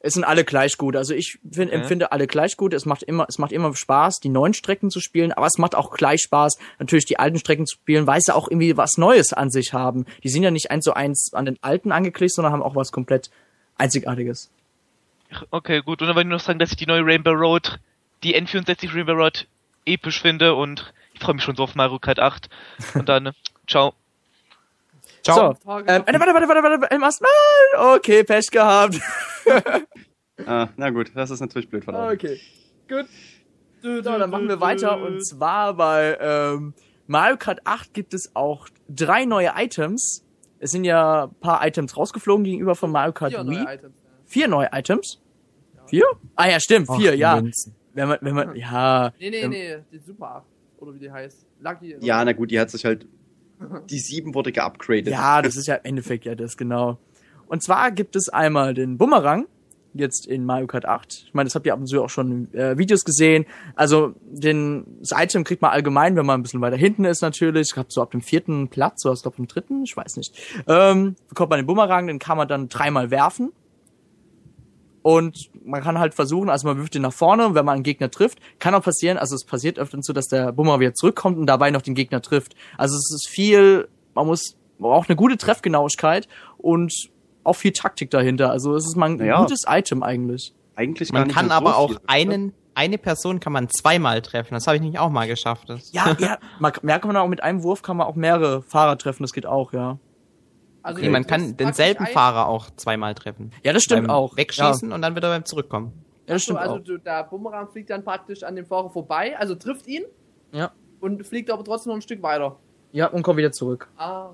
Es sind alle gleich gut. Also ich find, Okay. empfinde alle gleich gut. Es macht immer, es macht immer Spaß, die neuen Strecken zu spielen, aber es macht auch gleich Spaß, natürlich die alten Strecken zu spielen, weil sie auch irgendwie was Neues an sich haben. Die sind ja nicht eins zu eins an den alten angeklickt, sondern haben auch was komplett Einzigartiges. Okay, gut. Und dann wollte ich noch sagen, dass ich die neue Rainbow Road, die N64 Rainbow Road, episch finde und ich freue mich schon so auf Mario Kart 8. Und dann, ciao. Ciao. So, ähm, äh, warte, warte, warte, warte, warte, nein, okay, Pech gehabt. Ah, na gut, das ist natürlich blöd verlaufen. Okay, gut. So, dann machen wir weiter und zwar bei ähm, Mario Kart 8 gibt es auch drei neue Items. Es sind ja ein paar Items rausgeflogen gegenüber von Mario Kart Vier Wii. neue Items. ja. Vier neue Items. Vier? Ah ja, stimmt, vier, Ach, ja. Münzen. Wenn man, wenn man, ja. Nee, nee, ähm, nee, die Super 8. Oder wie die heißt. Lucky. Ja, na gut, die hat sich halt. Die 7 wurde geupgradet. Ja, das ist ja im Endeffekt ja das, genau. Und zwar gibt es einmal den Bumerang, jetzt in Mario Kart 8. Ich meine, das habt ihr ab und zu auch schon in äh, Videos gesehen. Also den, das Item kriegt man allgemein, wenn man ein bisschen weiter hinten ist natürlich. Ich glaube so ab dem vierten Platz oder ich glaube dem dritten, ich weiß nicht. Ähm, bekommt man den Bumerang, den kann man dann dreimal werfen. Und man kann halt versuchen, also man wirft ihn nach vorne, wenn man einen Gegner trifft, kann auch passieren, also es passiert öfter so, dass der Bumerang wieder zurückkommt und dabei noch den Gegner trifft. Also es ist viel, man muss, man braucht eine gute Treffgenauigkeit und auch viel Taktik dahinter. Also es ist mal ein Naja. gutes Item eigentlich. Eigentlich gar Man kann so aber auch viel. einen, eine Person kann man zweimal treffen. Das habe ich nicht auch mal geschafft. Ja, ja, man, mehr kann man auch mit einem Wurf kann man auch mehrere Fahrer treffen, das geht auch, ja. Also okay, man kann denselben Fahrer auch zweimal treffen. Ja, das stimmt beim auch. Wegschießen und dann wieder beim Zurückkommen. Ja, das stimmt also auch. du, der Bumerang fliegt dann praktisch an dem Fahrer vorbei, also trifft ihn Ja. und fliegt aber trotzdem noch ein Stück weiter. Ja, und kommt wieder zurück. Ah.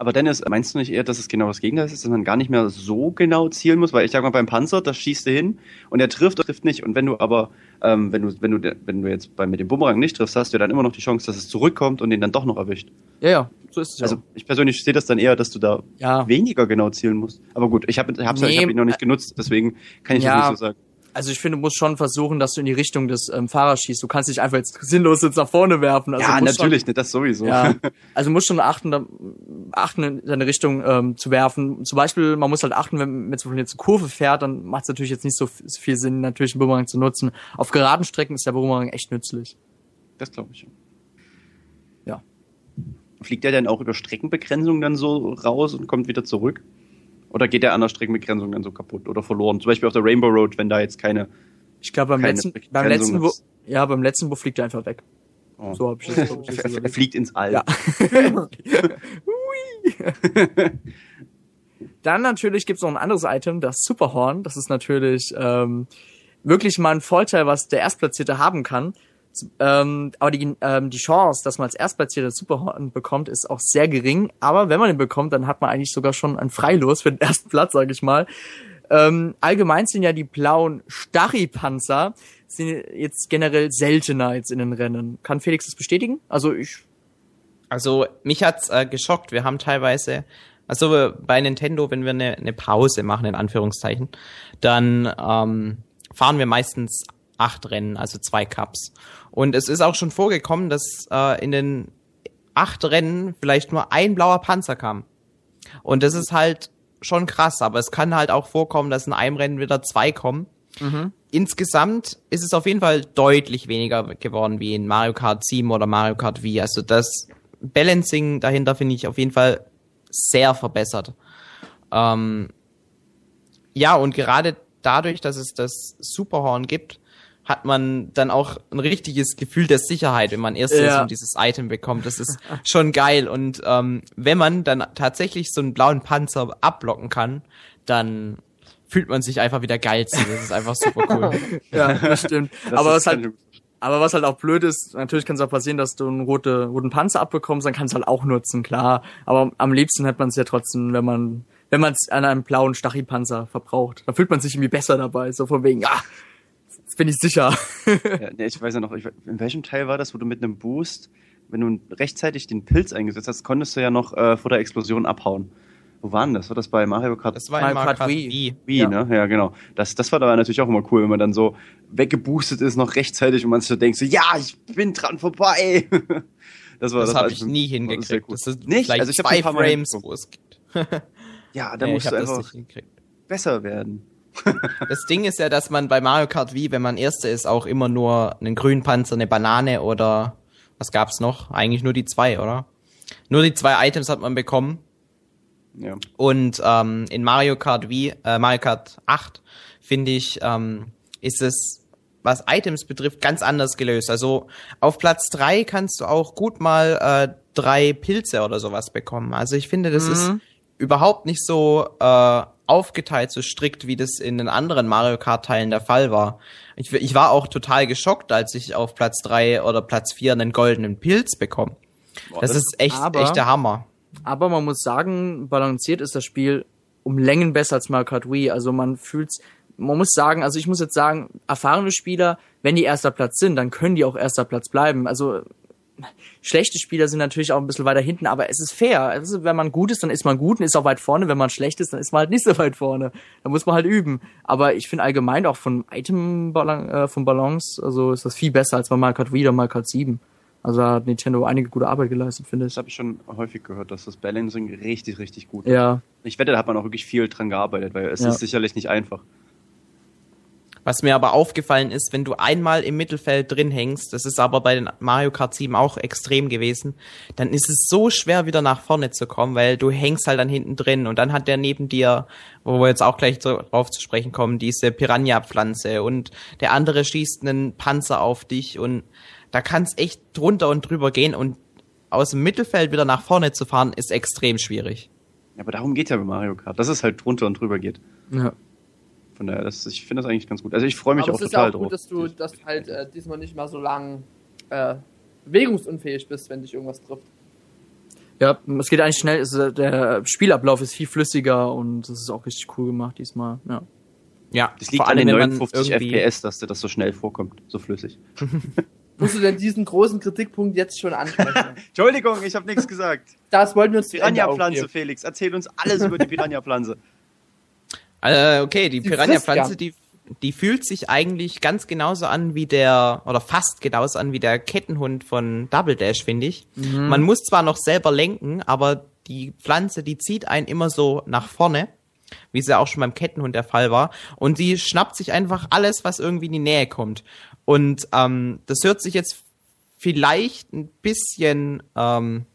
Aber Dennis, meinst du nicht eher, dass es genau das Gegenteil ist, dass man gar nicht mehr so genau zielen muss? Weil ich sag mal, beim Panzer, das schießt du hin und er trifft oder trifft nicht. Und wenn du aber, ähm, wenn du, wenn du, wenn du jetzt bei, mit dem Bumerang nicht triffst, hast du ja dann immer noch die Chance, dass es zurückkommt und den dann doch noch erwischt. Ja, ja, so ist es ja. Also ich persönlich sehe das dann eher, dass du da ja. weniger genau zielen musst. Aber gut, ich habe ja, ich Nee, hab ihn noch nicht genutzt, deswegen kann ich ja. das nicht so sagen. Also ich finde, du musst schon versuchen, dass du in die Richtung des ähm, Fahrers schießt. Du kannst nicht einfach jetzt sinnlos jetzt nach vorne werfen. Also ja, natürlich, ne, das sowieso. Schon, ja, also du musst schon achten, da, achten in seine Richtung ähm, zu werfen. Zum Beispiel, man muss halt achten, wenn man jetzt eine Kurve fährt, dann macht es natürlich jetzt nicht so viel Sinn, natürlich einen Bumerang zu nutzen. Auf geraden Strecken ist der Bumerang echt nützlich. Das glaube ich. Ja. Fliegt der denn auch über Streckenbegrenzung dann so raus und kommt wieder zurück? Oder geht der an der Streckenbegrenzung dann so kaputt oder verloren? Zum Beispiel auf der Rainbow Road, wenn da jetzt keine. Ich glaube beim Keine letzten, beim letzten, ist. ja, beim letzten Wo fliegt er einfach weg. Oh. So hab ich das, glaub ich, er, jetzt er, er fliegt ins All. Ja. Dann natürlich gibt's noch ein anderes Item, das Superhorn. Das ist natürlich ähm, wirklich mal ein Vorteil, was der Erstplatzierte haben kann. Ähm, aber die, ähm, die Chance, dass man als Erstplatzierter Superhorn bekommt, ist auch sehr gering. Aber wenn man den bekommt, dann hat man eigentlich sogar schon ein Freilos für den ersten Platz, sage ich mal. Ähm, allgemein sind ja die blauen Stachypanzer sind jetzt generell seltener jetzt in den Rennen. Kann Felix das bestätigen? Also ich Also mich hat's äh, geschockt. Wir haben teilweise, also bei Nintendo, wenn wir eine, eine Pause machen in Anführungszeichen, dann ähm, fahren wir meistens acht Rennen, also zwei Cups. Und es ist auch schon vorgekommen, dass äh, in den acht Rennen vielleicht nur ein blauer Panzer kam. Und das ist halt schon krass, aber es kann halt auch vorkommen, dass in einem Rennen wieder zwei kommen. Insgesamt ist es auf jeden Fall deutlich weniger geworden wie in Mario Kart 7 oder Mario Kart Wii. Also das Balancing dahinter finde ich auf jeden Fall sehr verbessert. Ähm, ja, und gerade dadurch, dass es das Superhorn gibt, hat man dann auch ein richtiges Gefühl der Sicherheit, wenn man erst Ja. so dieses Item bekommt. Das ist schon geil. Und ähm, wenn man dann tatsächlich so einen blauen Panzer abblocken kann, dann fühlt man sich einfach wieder geil zu. Das ist einfach super cool. Ja, das stimmt. Das aber was halt, aber was halt auch blöd ist, natürlich kann es auch passieren, dass du einen rote, roten Panzer abbekommst, dann kannst du halt auch nutzen, klar. Aber am liebsten hat man es ja trotzdem, wenn man, wenn man es an einem blauen Stachypanzer verbraucht. Da fühlt man sich irgendwie besser dabei, so von wegen, ah, bin ich sicher. Ja, nee, ich weiß ja noch, ich, in welchem Teil war das, wo du mit einem Boost, wenn du rechtzeitig den Pilz eingesetzt hast, konntest du ja noch äh, vor der Explosion abhauen. Wo war denn das? War das bei Mario Kart Das war Mario in Mario Kart Kart Wii. Wii. Wii, Ja. ne? Ja, genau. Das, das war da natürlich auch immer cool, wenn man dann so weggeboostet ist, noch rechtzeitig und man sich so denkt, so, ja, ich bin dran vorbei. Das war Das, war habe ich nie hingekriegt. cool. Das ist Nicht? Also ich zwei ein paar Mal Frames, wo es gibt. Ja, da Nee, musst ich du das einfach besser werden. Das Ding ist ja, dass man bei Mario Kart Wii, wenn man Erster ist, auch immer nur einen grünen Panzer, eine Banane oder was gab's noch? Eigentlich nur die zwei, oder? Nur die zwei Items hat man bekommen. Ja. Und ähm, in Mario Kart Wii, äh, Mario Kart 8, finde ich, ähm, ist es, was Items betrifft, ganz anders gelöst. Also auf Platz drei kannst du auch gut mal äh, drei Pilze oder sowas bekommen. Also ich finde, das ist überhaupt nicht so äh, aufgeteilt, so strikt, wie das in den anderen Mario Kart Teilen der Fall war. Ich, ich war auch total geschockt, als ich auf Platz drei oder Platz vier einen goldenen Pilz bekomme. Boah, Das, das- ist echt, aber- echt der Hammer. Aber man muss sagen, balanciert ist das Spiel um Längen besser als Mario Kart Wii. Also man fühlt's, man muss sagen, also ich muss jetzt sagen, erfahrene Spieler, wenn die erster Platz sind, dann können die auch erster Platz bleiben. Also schlechte Spieler sind natürlich auch ein bisschen weiter hinten, aber es ist fair. Also, wenn man gut ist, dann ist man gut und ist auch weit vorne. Wenn man schlecht ist, dann ist man halt nicht so weit vorne. Da muss man halt üben. Aber ich finde allgemein auch von Item äh, von Balance, also ist das viel besser als bei Mario Kart Wii oder Mario Kart 7. Also da hat Nintendo einige gute Arbeit geleistet, finde ich. Das habe ich schon häufig gehört, dass das Balancing richtig, richtig gut ist. Ja, Ich wette, da hat man auch wirklich viel dran gearbeitet, weil es Ja. ist sicherlich nicht einfach. Was mir aber aufgefallen ist, wenn du einmal im Mittelfeld drin hängst, das ist aber bei den Mario Kart 7 auch extrem gewesen, dann ist es so schwer wieder nach vorne zu kommen, weil du hängst halt dann hinten drin und dann hat der neben dir, wo wir jetzt auch gleich drauf zu sprechen kommen, diese Piranha-Pflanze und der andere schießt einen Panzer auf dich und da kann es echt drunter und drüber gehen und aus dem Mittelfeld wieder nach vorne zu fahren, ist extrem schwierig. Ja, aber darum geht ja bei Mario Kart, dass es halt drunter und drüber geht. ja. Von daher, das, ich finde das eigentlich ganz gut. Also ich freue mich Aber auch es ist total ja auch drauf. gut, dass du dass halt äh, diesmal nicht mal so lang äh, bewegungsunfähig bist, wenn dich irgendwas trifft. Ja, es geht eigentlich schnell. Äh, der Spielablauf ist viel flüssiger und das ist auch richtig cool gemacht diesmal. Ja. Ja, das liegt vor an allem, den wenn man 59 irgendwie- FPS, dass dir das so schnell vorkommt, so flüssig. Musst du denn diesen großen Kritikpunkt jetzt schon ansprechen? Entschuldigung, ich habe nichts gesagt. das wollten wir uns Piranha-Pflanze. Felix, erzähl uns alles über die Piranha-Pflanze. Äh, okay, die Piranha-Pflanze, die, die fühlt sich eigentlich ganz genauso an wie der, oder fast genauso an wie der Kettenhund von Double Dash, finde ich. Man muss zwar noch selber lenken, aber die Pflanze, die zieht einen immer so nach vorne, wie es ja auch schon beim Kettenhund der Fall war. Und die schnappt sich einfach alles, was irgendwie in die Nähe kommt. Und ähm, das hört sich jetzt vielleicht ein bisschen, ähm,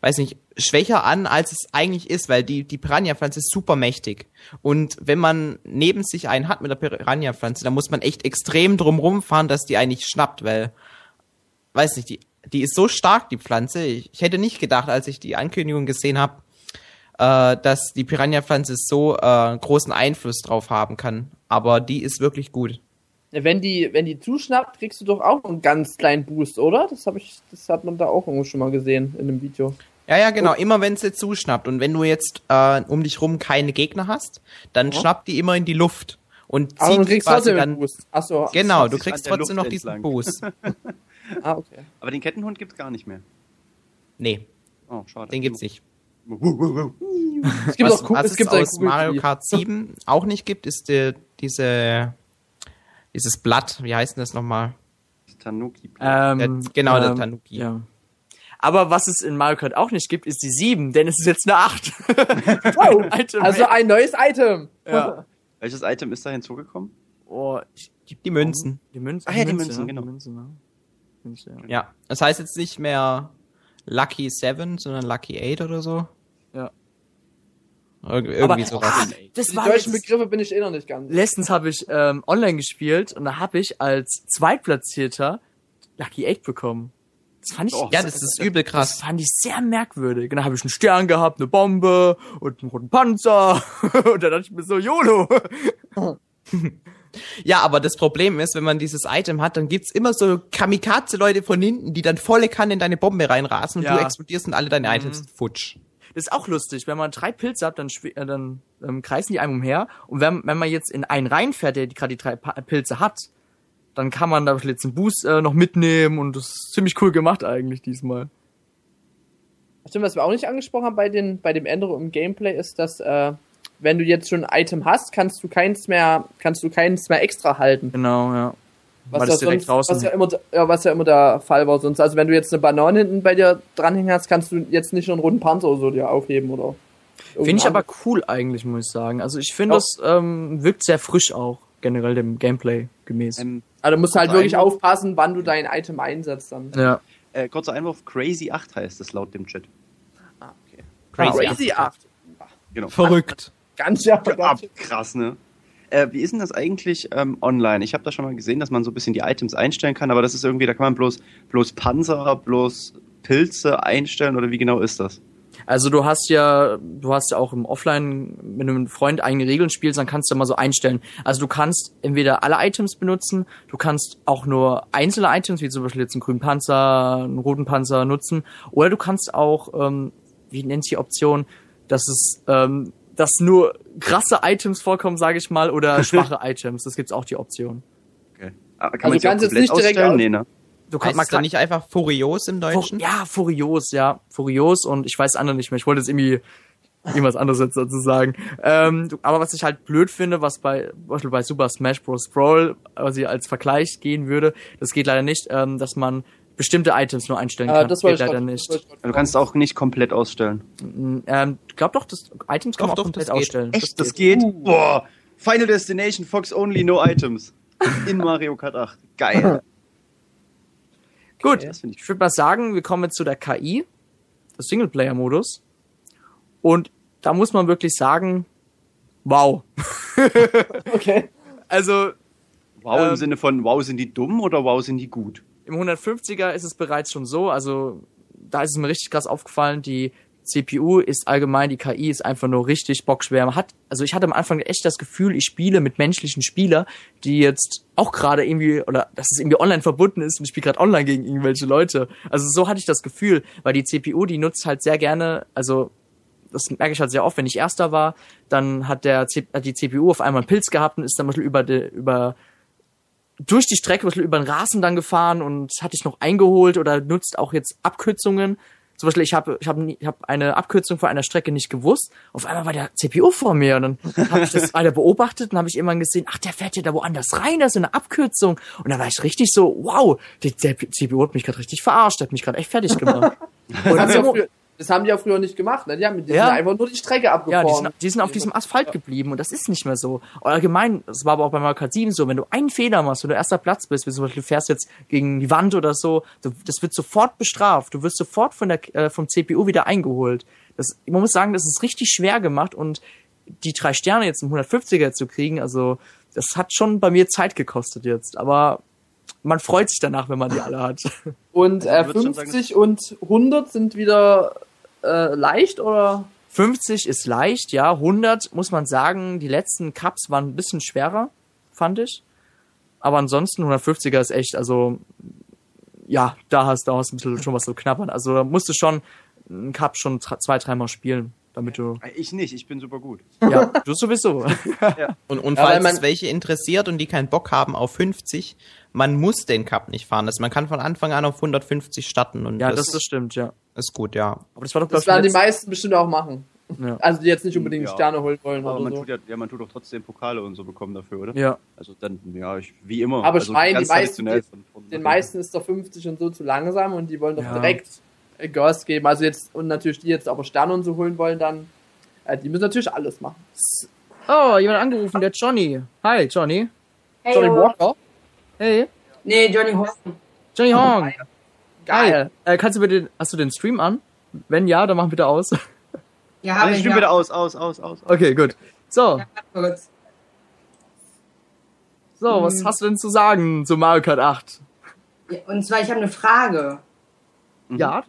weiß nicht, schwächer an, als es eigentlich ist, weil die, die Piranha-Pflanze ist super mächtig. Und wenn man neben sich einen hat mit der Piranha-Pflanze, dann muss man echt extrem drum rumfahren, dass die eigentlich schnappt, weil, weiß nicht, die, die ist so stark, die Pflanze. Ich, ich hätte nicht gedacht, als ich die Ankündigung gesehen habe, äh, dass die Piranha-Pflanze so äh, großen Einfluss drauf haben kann. Aber die ist wirklich gut. Wenn die, wenn die zuschnappt, kriegst du doch auch einen ganz kleinen Boost, oder? Das habe ich, das hat man da auch irgendwo schon mal gesehen in dem Video. Ja, ja, genau. Immer wenn sie zuschnappt. Und wenn du jetzt äh, um dich rum keine Gegner hast, dann Ja. schnappt die immer in die Luft. Und Aber du zieht kriegst quasi trotzdem einen dann. Boost. Achso. Genau, schnappt du kriegst trotzdem Luft noch diesen entlang. Boost. Ah, okay. Aber den Kettenhund gibt's gar nicht mehr. Nee, Oh, schade. den gibt's nicht. Es gibt was, auch Ku- was es gibt aus Mario. Kart 7 auch nicht gibt, ist die, diese dieses Blatt. Wie heißt denn das nochmal? Tanuki. Ähm, Der- genau, der ähm, Tanuki. Ja. Aber was es in Mario Kart auch nicht gibt, ist die 7, denn es ist jetzt eine 8. wow, Item Also ein neues Item. Ja. Welches Item ist da hinzugekommen? oh, ich, Die Münzen. Die Münzen. Ah ja, die Münzen, genau. Die Münze, ne? Münze, ja. Ja, das heißt jetzt nicht mehr Lucky 7, sondern Lucky 8 oder so. Ja. Ir irgendwie Aber- sowas. Das Die war deutschen Begriffe bin ich eh noch nicht ganz. letztens habe ich ähm, online gespielt und da habe ich als Zweitplatzierter Lucky 8 bekommen. Das fand ich, Oh, Ja, das ist übel das krass. fand ich sehr merkwürdig. Und dann habe ich einen Stern gehabt, eine Bombe und einen roten Panzer. und dann dachte ich mir so, YOLO. Ja, aber das Problem ist, wenn man dieses Item hat, dann gibt's immer so Kamikaze-Leute von hinten, die dann volle Kanne in deine Bombe reinrasen und Ja. du explodierst und alle deine Items sind futsch. Das ist auch lustig. Wenn man drei Pilze hat, dann, äh, dann ähm, kreisen die einem umher. Und wenn, wenn man jetzt in einen reinfährt, der gerade die drei pa Pilze hat, dann kann man da jetzt einen Boost äh, noch mitnehmen und das ist ziemlich cool gemacht eigentlich diesmal. Stimmt, was wir auch nicht angesprochen haben bei, den, bei dem Änderung im Gameplay ist, dass äh, wenn du jetzt schon ein Item hast, kannst du keins mehr, kannst du keins mehr extra halten. Genau, ja. Was, ja sonst, was, ja immer, ja, was ja immer der Fall war sonst. Also wenn du jetzt eine Banane hinten bei dir dranhängen hast, kannst du jetzt nicht noch einen roten Panzer oder so dir aufheben oder. Finde ich aber cool eigentlich, muss ich sagen. Also ich finde, das ähm, wirkt sehr frisch auch, generell dem Gameplay gemäß. Ähm, Also du musst halt Kurzer wirklich Einwurf. aufpassen, wann du dein Item einsetzt dann. ja. äh, kurzer Einwurf, Crazy 8 heißt es laut dem Chat. Ah, okay. Crazy. Crazy 8. Genau. Verrückt. Ganz ja. Ab, ganz- krass, ne? Äh, wie ist denn das eigentlich ähm, online? Ich habe da schon mal gesehen, dass man so ein bisschen die Items einstellen kann, aber das ist irgendwie, da kann man bloß, bloß Panzer, bloß Pilze einstellen oder wie genau ist das? Also du hast ja, du hast ja auch im Offline, wenn du mit einem Freund eigene Regeln spielst, dann kannst du mal so einstellen. Also du kannst entweder alle Items benutzen, du kannst auch nur einzelne Items, wie zum Beispiel jetzt einen grünen Panzer, einen roten Panzer nutzen, oder du kannst auch, ähm, wie nennt sich die Option, dass es, ähm, dass nur krasse Items vorkommen, sage ich mal, oder schwache Items. Das gibt's auch die Option. Okay. Aber Also kann man sie auch kannst jetzt komplett nicht direkt ausstellen? aus- Nee, ne? Du Heißt es dann nicht einfach Furios im Deutschen? Ja, Furios, ja. Furios und ich weiß andere nicht mehr. Ich wollte jetzt irgendwie irgendwas anderes jetzt dazu sagen. Ähm, du- aber was ich halt blöd finde, was bei, zum Beispiel bei Super Smash Bros. Brawl, was ich als Vergleich gehen würde, das geht leider nicht, ähm, dass man bestimmte Items nur einstellen Äh, kann. das geht leider grad- nicht. das Du kannst auch nicht komplett ausstellen. Ähm, ich glaube doch, das Items kann Doch, man auch doch, komplett das geht. ausstellen. Echt, das geht? Boah! Final Destination, Fox Only, no Items. In Mario Kart 8. Geil. Gut, ich ich würde mal sagen, wir kommen jetzt zu der KI, des Singleplayer-Modus. Und da muss man wirklich sagen, wow. Okay. Also Wow im Ähm, Sinne von, wow, sind die dumm oder wow, sind die gut? Im 150er ist es bereits schon so, also da ist es mir richtig krass aufgefallen, die CPU ist allgemein, die KI ist einfach nur richtig bockschwer. Man hat, also ich hatte am Anfang echt das Gefühl, ich spiele mit menschlichen Spieler, die jetzt auch gerade irgendwie, oder dass es irgendwie online verbunden ist und ich spiele gerade online gegen irgendwelche Leute. Also so hatte ich das Gefühl, weil die CPU, die nutzt halt sehr gerne, also das merke ich halt sehr oft, wenn ich Erster war, dann hat der hat die CPU auf einmal einen Pilz gehabt und ist dann mal über, de, über durch die Strecke, zum Beispiel über den Rasen dann gefahren und hat dich noch eingeholt oder nutzt auch jetzt Abkürzungen. Zum Beispiel, ich habe ich hab, nie- ich hab eine Abkürzung von einer Strecke nicht gewusst. Auf einmal war der CPU vor mir und dann habe ich das weiter beobachtet und habe ich irgendwann gesehen, ach, der fährt ja da woanders rein, das ist eine Abkürzung. Und da war ich richtig so, wow, der, der CPU hat mich gerade richtig verarscht, der hat mich gerade echt fertig gemacht. Früher, das haben die ja früher nicht gemacht, ne? Die haben die Ja. sind einfach nur die Strecke Ja, abgefahren. die sind, die sind auf diesem Asphalt geblieben und das ist nicht mehr so. Und allgemein, das war aber auch bei Mario Kart 7 so, wenn du einen Fehler machst, wenn du erster Platz bist, wie zum Beispiel du fährst jetzt gegen die Wand oder so, das wird sofort bestraft. Du wirst sofort von der, äh, vom CPU wieder eingeholt. Das, man muss sagen, das ist richtig schwer gemacht und die drei Sterne jetzt im 150er zu kriegen, also das hat schon bei mir Zeit gekostet jetzt, aber man freut sich danach, wenn man die alle hat. Und äh, Also schon 50 und 100 sind wieder äh, leicht oder? 50 ist leicht, ja. 100 muss man sagen, die letzten Cups waren ein bisschen schwerer, fand ich. Aber ansonsten 150er ist echt, also ja, da hast du hast ein bisschen schon was so knappern. Also da musst du schon einen Cup schon zwei, dreimal spielen, damit du Äh, Ich nicht, ich bin super gut. ja, du sowieso. Und, und Ja, weil falls man- es welche interessiert und die keinen Bock haben auf 50, man muss den Cup nicht fahren. Das, man kann von Anfang an auf 150 starten und Ja, das, das, stimmt, ja. ist gut, ja. Aber das war doch Das werden die ich, meisten bestimmt auch machen. ja. Also die jetzt nicht unbedingt Ja. Sterne holen wollen Aber oder man so. tut ja, ja, man tut doch trotzdem Pokale und so bekommen dafür, oder? ja. Also dann, ja, ich, wie immer. Aber also Schwein, ganz die meisten- von- von- Den meisten ist doch 50 und so zu langsam und die wollen doch Ja. direkt Gas geben. Also jetzt, und natürlich die jetzt aber Sterne und so holen wollen, dann, äh, die müssen natürlich alles machen. Oh, jemand angerufen, der Johnny. Hi, Johnny. Hey, Johnny yo. Walker? Hey. Nee, Johnny Horn. Johnny Hong. Geil. Äh, kannst du bitte, hast du den Stream an? Wenn ja, dann mach bitte aus. Ja, Also habe ich ich stimme ja. wieder aus, aus, aus, aus. Okay, gut. So, Kurz. so, was hast du denn zu sagen zu Mario Kart 8? Ja, Und zwar, ich habe eine Frage. Mhm. Ja,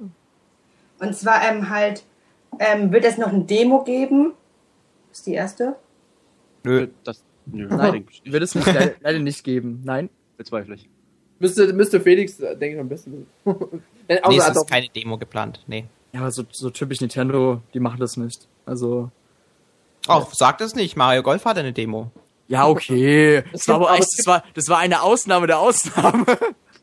Und zwar ähm, halt, ähm, wird es noch eine Demo geben? Ist die erste. Nö. Das, nö, nein, wird es nicht, le- leider nicht geben. Nein. Bezweifle ich. Müsste, müsste Felix, äh, denke ich, am besten Nee, es er hat ist auch- keine Demo geplant. Nee. Ja, aber so, so typisch Nintendo, die machen das nicht. Also, Auch, sag das nicht. Mario Golf hat eine Demo. ja, okay. Das Es war aber echt, es das war, das war eine Ausnahme der Ausnahme.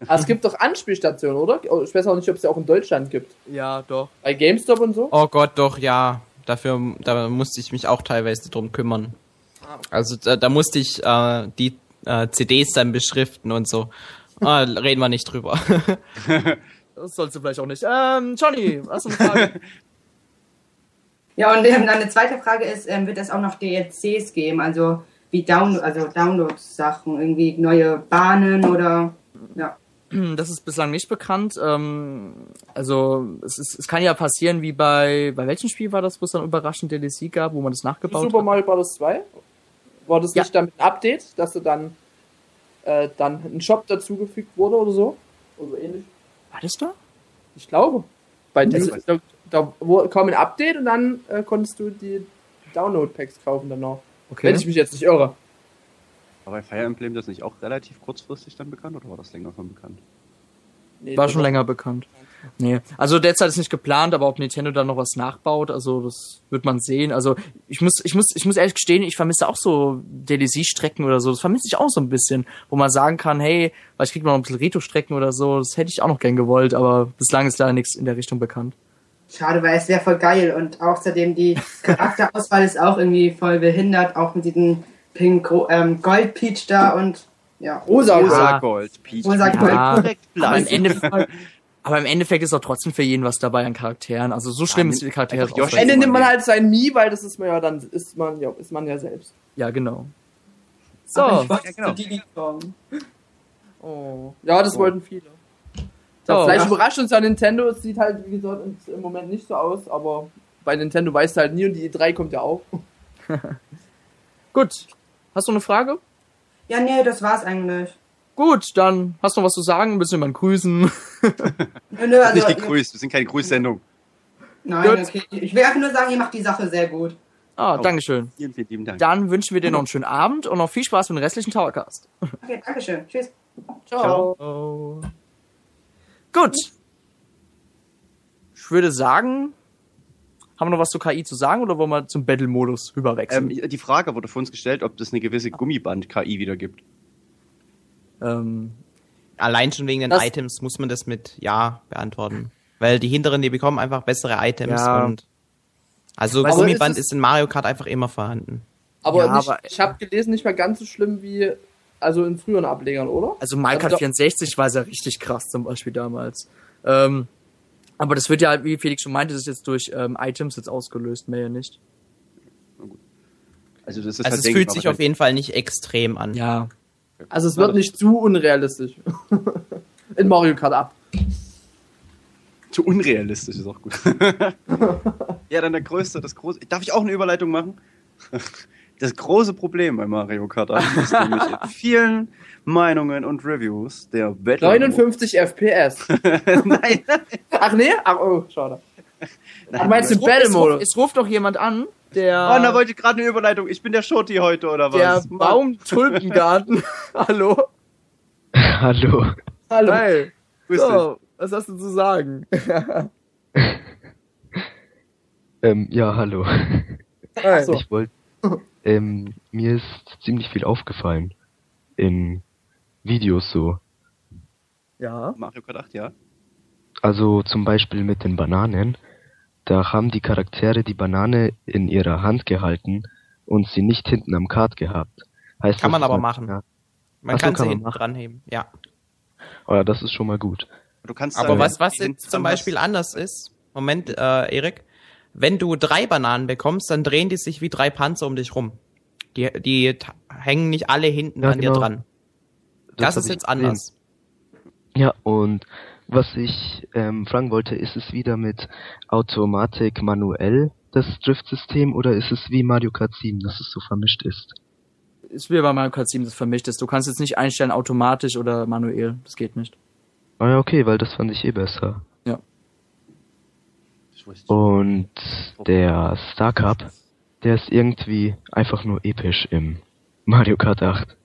Ah, es gibt doch Anspielstationen, oder? Oh, Ich weiß auch nicht, ob es ja auch in Deutschland gibt. Ja, doch. Bei GameStop und so. Oh Gott, doch, ja. Dafür, da musste ich mich auch teilweise drum kümmern. Also da, da musste ich äh, die äh, CDs dann beschriften und so. Ah, reden wir nicht drüber. Das sollst du vielleicht auch nicht. Ähm, Johnny, hast du eine Frage? Ja, und ähm, dann eine zweite Frage ist, ähm, wird es auch noch DLCs geben? Also wie Down also Download-Sachen, irgendwie neue Bahnen oder. Das ist bislang nicht bekannt. Ähm, also es, ist, es kann ja passieren, wie bei bei welchem Spiel war das, wo es dann überraschend DLC gab, wo man das nachgebaut Super hat? Mario Bros. 2? War das Ja. nicht damit ein Update, dass du dann, äh, dann ein Shop dazugefügt wurde oder so? Oder ähnlich? War das da? Ich glaube. Bei News, da, da kam ein Update und dann äh, konntest du die Download-Packs kaufen dann noch. Okay. Wenn ich mich jetzt nicht irre. Aber bei Fire Emblem das nicht auch relativ kurzfristig dann bekannt oder war das länger schon bekannt? Nee, War schon länger bekannt. Nee. Also derzeit ist nicht geplant, aber ob Nintendo da noch was nachbaut, also das wird man sehen. Also ich muss, ich muss, ich muss ehrlich gestehen, ich vermisse auch so DLC-Strecken oder so. Das vermisse ich auch so ein bisschen, wo man sagen kann, hey, vielleicht kriegt man noch ein bisschen Retro-Strecken oder so. Das hätte ich auch noch gern gewollt, aber bislang ist da nichts in der Richtung bekannt. Schade, weil es wäre voll geil und außerdem die Charakterauswahl ist auch irgendwie voll behindert, auch mit diesem Pink ähm, Gold Peach da und ja. Rosa. Rosa. Gold, Peach. Rosa. Gold. Ja, aber im. Endeffekt, aber im Endeffekt ist auch trotzdem für jeden was dabei an Charakteren. Also so schlimm Ja, ist die Charaktere. Am Ende nimmt man halt sein Mii, weil das ist man ja dann, ist man ja, ist man ja selbst. Ja, genau. Aber So. ich wollte Ja, genau. kommen. Oh. Ja, das wollten viele. So. Ja, vielleicht Ja. überrascht uns ja Nintendo, es sieht halt, wie gesagt, im Moment nicht so aus, aber bei Nintendo weißt du halt nie und die E3 kommt ja auch. Gut. Hast du eine Frage? Ja, nee, das war's eigentlich. Gut, dann hast du noch was zu sagen, ein bisschen jemand grüßen. Nö, nö, also, nicht gegrüßt, wir sind keine Grüßsendung. Nein, Gut. okay. Ich will einfach nur sagen, ihr macht die Sache sehr gut. Ah, Oh. Dankeschön. Vielen, vielen lieben Dank. Dann wünschen wir dir noch einen schönen Abend und noch viel Spaß mit dem restlichen Towercast. Okay, Dankeschön. Tschüss. Ciao. Gut. Ich würde sagen, haben wir noch was zur KI zu sagen oder wollen wir zum Battle-Modus rüberwechseln? Ähm, die Frage wurde vor uns gestellt, ob das eine gewisse Gummiband-KI wieder gibt. Ähm, Allein schon wegen den Das- Items muss man das mit Ja beantworten. Weil die hinteren, die bekommen einfach bessere Items Ja. und also Aber Gummiband ist es- ist in Mario Kart einfach immer vorhanden. Aber, Ja, nicht, aber- ich habe gelesen, nicht mehr ganz so schlimm wie also in früheren Ablegern, oder? also Mario Kart Also da- 64 war es ja richtig krass zum Beispiel damals. Ähm, aber das wird ja, wie Felix schon meinte, das ist jetzt durch ähm, Items jetzt ausgelöst, mehr ja nicht. Also das ist Also halt es fühlt sich auf jeden Fall nicht extrem an. Ja. Also es wird nicht zu unrealistisch. in Mario Kart ab. Zu unrealistisch ist auch gut. ja, dann der größte, das große. Darf ich auch eine Überleitung machen? Das große Problem bei Mario Kart 8 ist nämlich in vielen Meinungen und Reviews der Battle 59 FPS. Nein. Ach nee? Ach oh, schade. Ach, Nein, meinst du Es ruft, Battle es, Modus? es ruft doch jemand an, der, Oh, da wollte ich gerade eine Überleitung. Ich bin der Shorty heute, oder der was? Baum-Tulpengarten. Hallo? Hallo. Hallo. Hi. Grüß dich. So, was hast du zu sagen? Ähm, ja, hallo. Hi. so. Ich wollte, ähm, mir ist ziemlich viel aufgefallen in Videos so. Ja. Mario Kart 8, ja. Also zum Beispiel mit den Bananen. Da haben die Charaktere die Banane in ihrer Hand gehalten und sie nicht hinten am Kart gehabt. Heißt Kann man aber dass machen. Ja, Man Ach so, kann kann sie man hinten machen. dranheben, ja. oder das ist schon mal gut. Du kannst Aber was, was jetzt zum Beispiel anders ist, Moment, äh, Erik, wenn du drei Bananen bekommst, dann drehen die sich wie drei Panzer um dich rum. Die, die hängen nicht alle hinten Ja, an dir genau. dran. Das Das, ist jetzt gesehen. anders. Ja, und was ich ähm, fragen wollte, ist es wieder mit Automatik manuell das Drift-System oder ist es wie Mario Kart 7, dass es so vermischt ist? Ist wie bei Mario Kart 7 das vermischt ist. Du kannst jetzt nicht einstellen automatisch oder manuell. Das geht nicht. Ah ja, okay, weil das fand ich eh besser. Und der Star Cup, der ist irgendwie einfach nur episch im Mario Kart 8.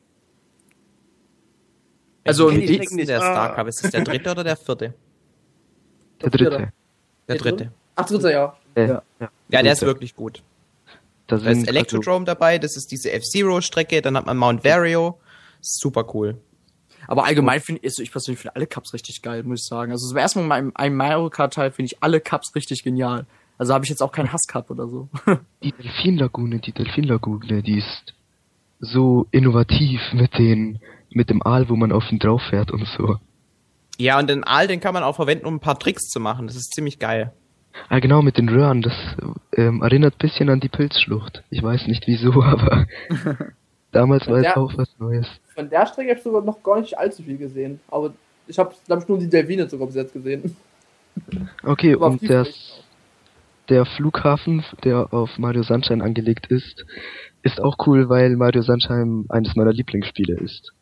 Also, Welchen wie- nicht, der Star Cup. Ist das der dritte oder der vierte? Der dritte. Der dritte. Ach, dritter, ja. Äh, Ja. ja, der ist dritte. wirklich gut. Da Da ist Electrodrome dabei, das ist diese F-Zero-Strecke, dann hat man Mount Vario. Super cool. Aber allgemein finde ich, also ich persönlich finde alle Cups richtig geil, muss ich sagen. Also zum ersten Mal in meinem einem Mario Kart Teil finde ich alle Cups richtig genial. Also habe ich jetzt auch keinen Hasscup oder so. Die Delfinlagune, die Delfinlagune, die ist so innovativ mit den, mit dem Aal, wo man auf ihn drauf fährt und so. Ja, und den Aal, den kann man auch verwenden, um ein paar Tricks zu machen. Das ist ziemlich geil. Ah, genau, mit den Röhren, das ähm, erinnert ein bisschen an die Pilzschlucht. Ich weiß nicht wieso, aber damals war es Ja. auch was Neues. Von der Strecke habe ich sogar noch gar nicht allzu viel gesehen. Aber ich habe, glaube ich, nur die Delfine sogar bis jetzt gesehen. Okay, Aber und der, der Flughafen, der auf Mario Sunshine angelegt ist, ist auch cool, weil Mario Sunshine eines meiner Lieblingsspiele ist.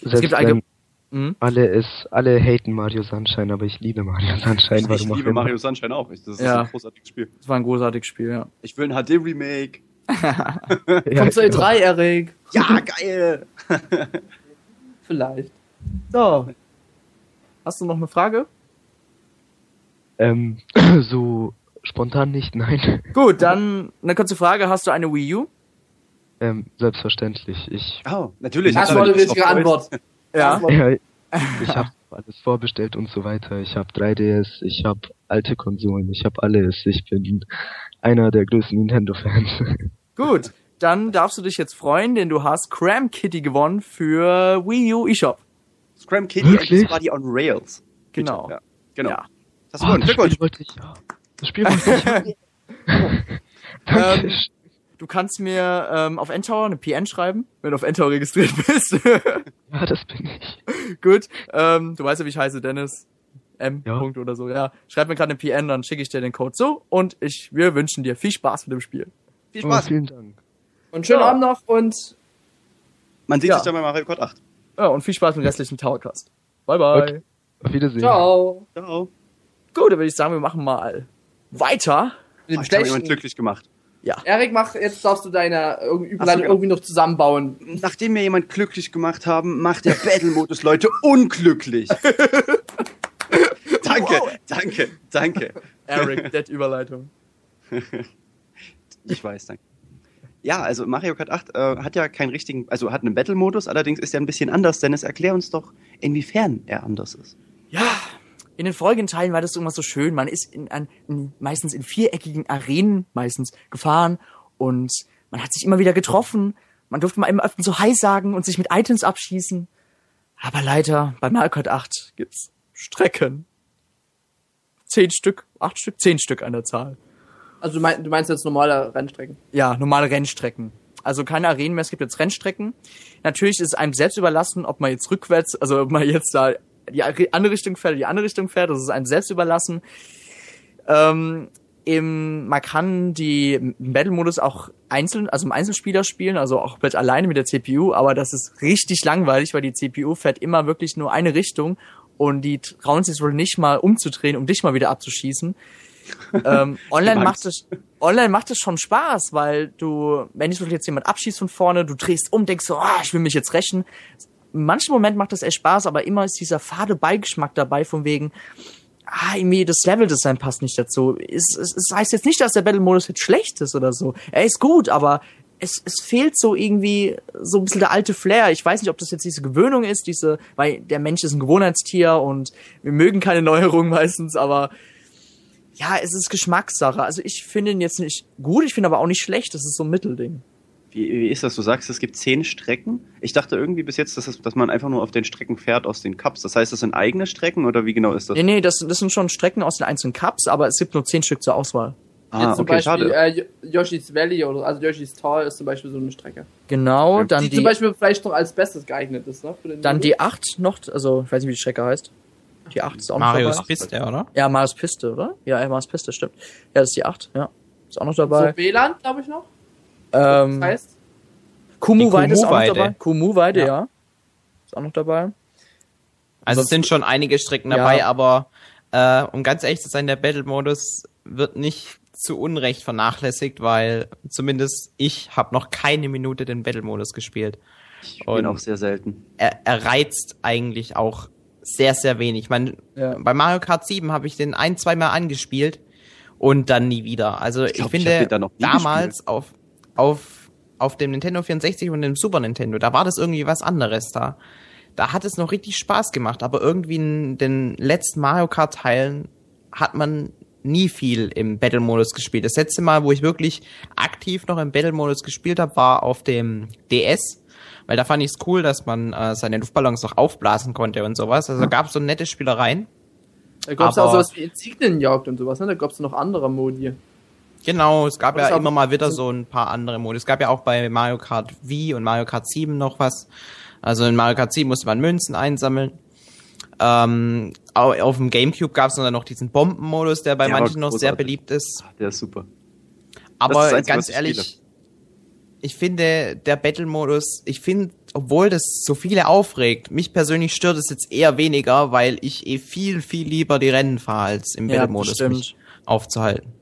Selbst gibt allge- wenn Mhm. alle es, alle haten Mario Sunshine, aber ich liebe Mario Sunshine. Ich liebe. Mario Sunshine auch. Das ist Ja. ein großartiges Spiel. Das war ein großartiges Spiel, ja. Ich will ein HD-Remake. Kommt zur genau. E3, Erik. Ja, geil! Vielleicht. So. Hast du noch eine Frage? Ähm, so spontan nicht, nein. Gut, dann eine kurze Frage. Hast du eine Wii U? Ähm, selbstverständlich. Ich, Oh, natürlich. Das war eine richtige Antwort. Ja. ja, ich habe alles vorbestellt und so weiter. Ich habe 3DS, ich habe alte Konsolen, ich habe alles. Ich bin einer der größten Nintendo-Fans. Gut, dann darfst du dich jetzt freuen, denn du hast Cram Kitty gewonnen für Wii U eShop. Scram Kitty Wirklich? and Body on Rails. Genau. Ja, genau. Ja. Das Oh, war das Glückwunsch. Spiel wollte ich. Das Spiel wollte ich. Ähm, Du kannst mir ähm, auf Endtower eine PN schreiben, wenn du auf Endtower registriert bist. ja, das bin ich. Gut, ähm, du weißt ja, wie ich heiße, Dennis. M. Ja. Punkt oder so. Ja, schreib mir gerade eine PN, dann schicke ich dir den Code zu und ich, wir wünschen dir viel Spaß mit dem Spiel. Viel Oh, Spaß. vielen Dank. Und schönen Ja. Abend noch und Man sieht Ja. sich dann bei Mario Kart 8. Ja, und viel Spaß mit dem restlichen Towercast. Bye bye. Okay. Auf Wiedersehen. ciao. Ciao. Gut, dann würde ich sagen, wir machen mal weiter. Mit Oh, dem ich habe jemand glücklich gemacht. Erik, mach, jetzt darfst du deine Überleitung genau. irgendwie noch zusammenbauen. Nachdem wir jemand glücklich gemacht haben, macht der Battle-Modus Leute unglücklich. danke, danke, danke. Eric, Dead Überleitung. Ich weiß, danke. Ja, also Mario Kart 8 äh, hat ja keinen richtigen, also hat einen Battle-Modus, allerdings ist er ein bisschen anders. Dennis, erklär uns doch, inwiefern er anders ist. In den folgenden Teilen war das immer so schön. Man ist in, an, in, meistens in viereckigen Arenen meistens gefahren und man hat sich immer wieder getroffen. Man durfte mal immer öfter so Hi sagen und sich mit Items abschießen. Aber leider, bei Mario Kart 8 gibt's Strecken. Zehn Stück, acht Stück, zehn Stück an der Zahl. Also du, mein, du meinst jetzt normale Rennstrecken. Ja, normale Rennstrecken. Also keine Arenen mehr, es gibt jetzt Rennstrecken. Natürlich ist es einem selbst überlassen, ob man jetzt rückwärts, also ob man jetzt da die andere Richtung fährt oder die andere Richtung fährt, das ist einem selbst überlassen. Ähm, im, man kann die Battle-Modus auch einzeln, also im Einzelspieler spielen, also auch mit alleine mit der CPU, aber das ist richtig langweilig, weil die CPU fährt immer wirklich nur eine Richtung und die trauen sich wohl nicht mal umzudrehen, um dich mal wieder abzuschießen. ähm, online macht es online macht es schon Spaß, weil du, wenn dich jetzt jemand abschießt von vorne, du drehst um, denkst so, ah, ich will mich jetzt rächen. In manchen Momenten macht das echt Spaß, aber immer ist dieser fade Beigeschmack dabei, von wegen, ah, irgendwie das Level-Design passt nicht dazu. Es, es, es heißt jetzt nicht, dass der Battle-Modus jetzt schlecht ist oder so. Er ist gut, aber es, es fehlt so irgendwie so ein bisschen der alte Flair. Ich weiß nicht, ob das jetzt diese Gewöhnung ist, diese, weil der Mensch ist ein Gewohnheitstier und wir mögen keine Neuerungen meistens, aber ja, es ist Geschmackssache. Also ich finde ihn jetzt nicht gut, ich finde aber auch nicht schlecht. Das ist so ein Mittelding. Wie, wie ist das? Du sagst, es gibt zehn Strecken. Ich dachte irgendwie bis jetzt, dass, es, dass man einfach nur auf den Strecken fährt aus den Cups. Das heißt, das sind eigene Strecken oder wie genau ist das? Nee, nee, das, das sind schon Strecken aus den einzelnen Cups, aber es gibt nur zehn Stück zur Auswahl. Ah, Jetzt zum okay, Beispiel schade. äh, Yoshi's Valley oder also Yoshi's Tal ist zum Beispiel so eine Strecke. Genau, Ja. dann die, die, zum Beispiel vielleicht noch als bestes geeignet ist, ne? Für den dann Modus. die acht noch, also ich weiß nicht, wie die Strecke heißt. Die 8 ist auch noch Marius dabei. Piste, oder? Ja, Marius Piste, oder? Ja, ja, Marius Piste, stimmt. Ja, das ist die 8, ja. Ist auch noch dabei. So WLAN, glaube ich noch. Ähm, Das heißt, Kumu-Weide ist auch noch Kumu-Weide. dabei. Kumu-Weide, ja. Ja. Ist auch noch dabei. Also es sind schon einige Strecken Ja. dabei, aber äh, um ganz ehrlich zu sein, der Battle-Modus wird nicht zu Unrecht vernachlässigt, weil zumindest ich habe noch keine Minute den Battle-Modus gespielt. Ich spiele Und- auch sehr selten. Er, er reizt eigentlich auch sehr, sehr wenig. Man, Ja. Bei Mario Kart 7 habe ich den ein, zweimal angespielt und dann nie wieder. Also ich, glaub, ich finde, den da noch nie damals auf, auf, auf dem Nintendo 64 und dem Super Nintendo, da war das irgendwie was anderes da. Da hat es noch richtig Spaß gemacht, aber irgendwie in den letzten Mario Kart Teilen hat man nie viel im Battle-Modus gespielt. Das letzte Mal, wo ich wirklich aktiv noch im Battle-Modus gespielt habe, war auf dem DS. Weil da fand ich es cool, dass man äh, seine Luftballons noch aufblasen konnte und sowas. Also gab es so nette Spielereien. da gab es auch sowas wie Insignienjagd und sowas, ne? Da gab es noch andere Modi. Genau, es gab ja immer mal wieder so ein paar andere Modi. Es gab ja auch bei Mario Kart Wii und Mario Kart 7 noch was. Also in Mario Kart 7 musste man Münzen einsammeln. Ähm, au- auf dem Gamecube gab es dann noch diesen Bombenmodus, der bei war manchen noch sehr beliebt ist. Der ist super. Aber Einzige, ganz ich ehrlich, ich finde, der Battle-Modus, ich finde, obwohl das so viele aufregt, mich persönlich stört es jetzt eher weniger, weil ich eh viel, viel lieber die Rennen fahre, als im Ja, Battle-Modus mich aufzuhalten.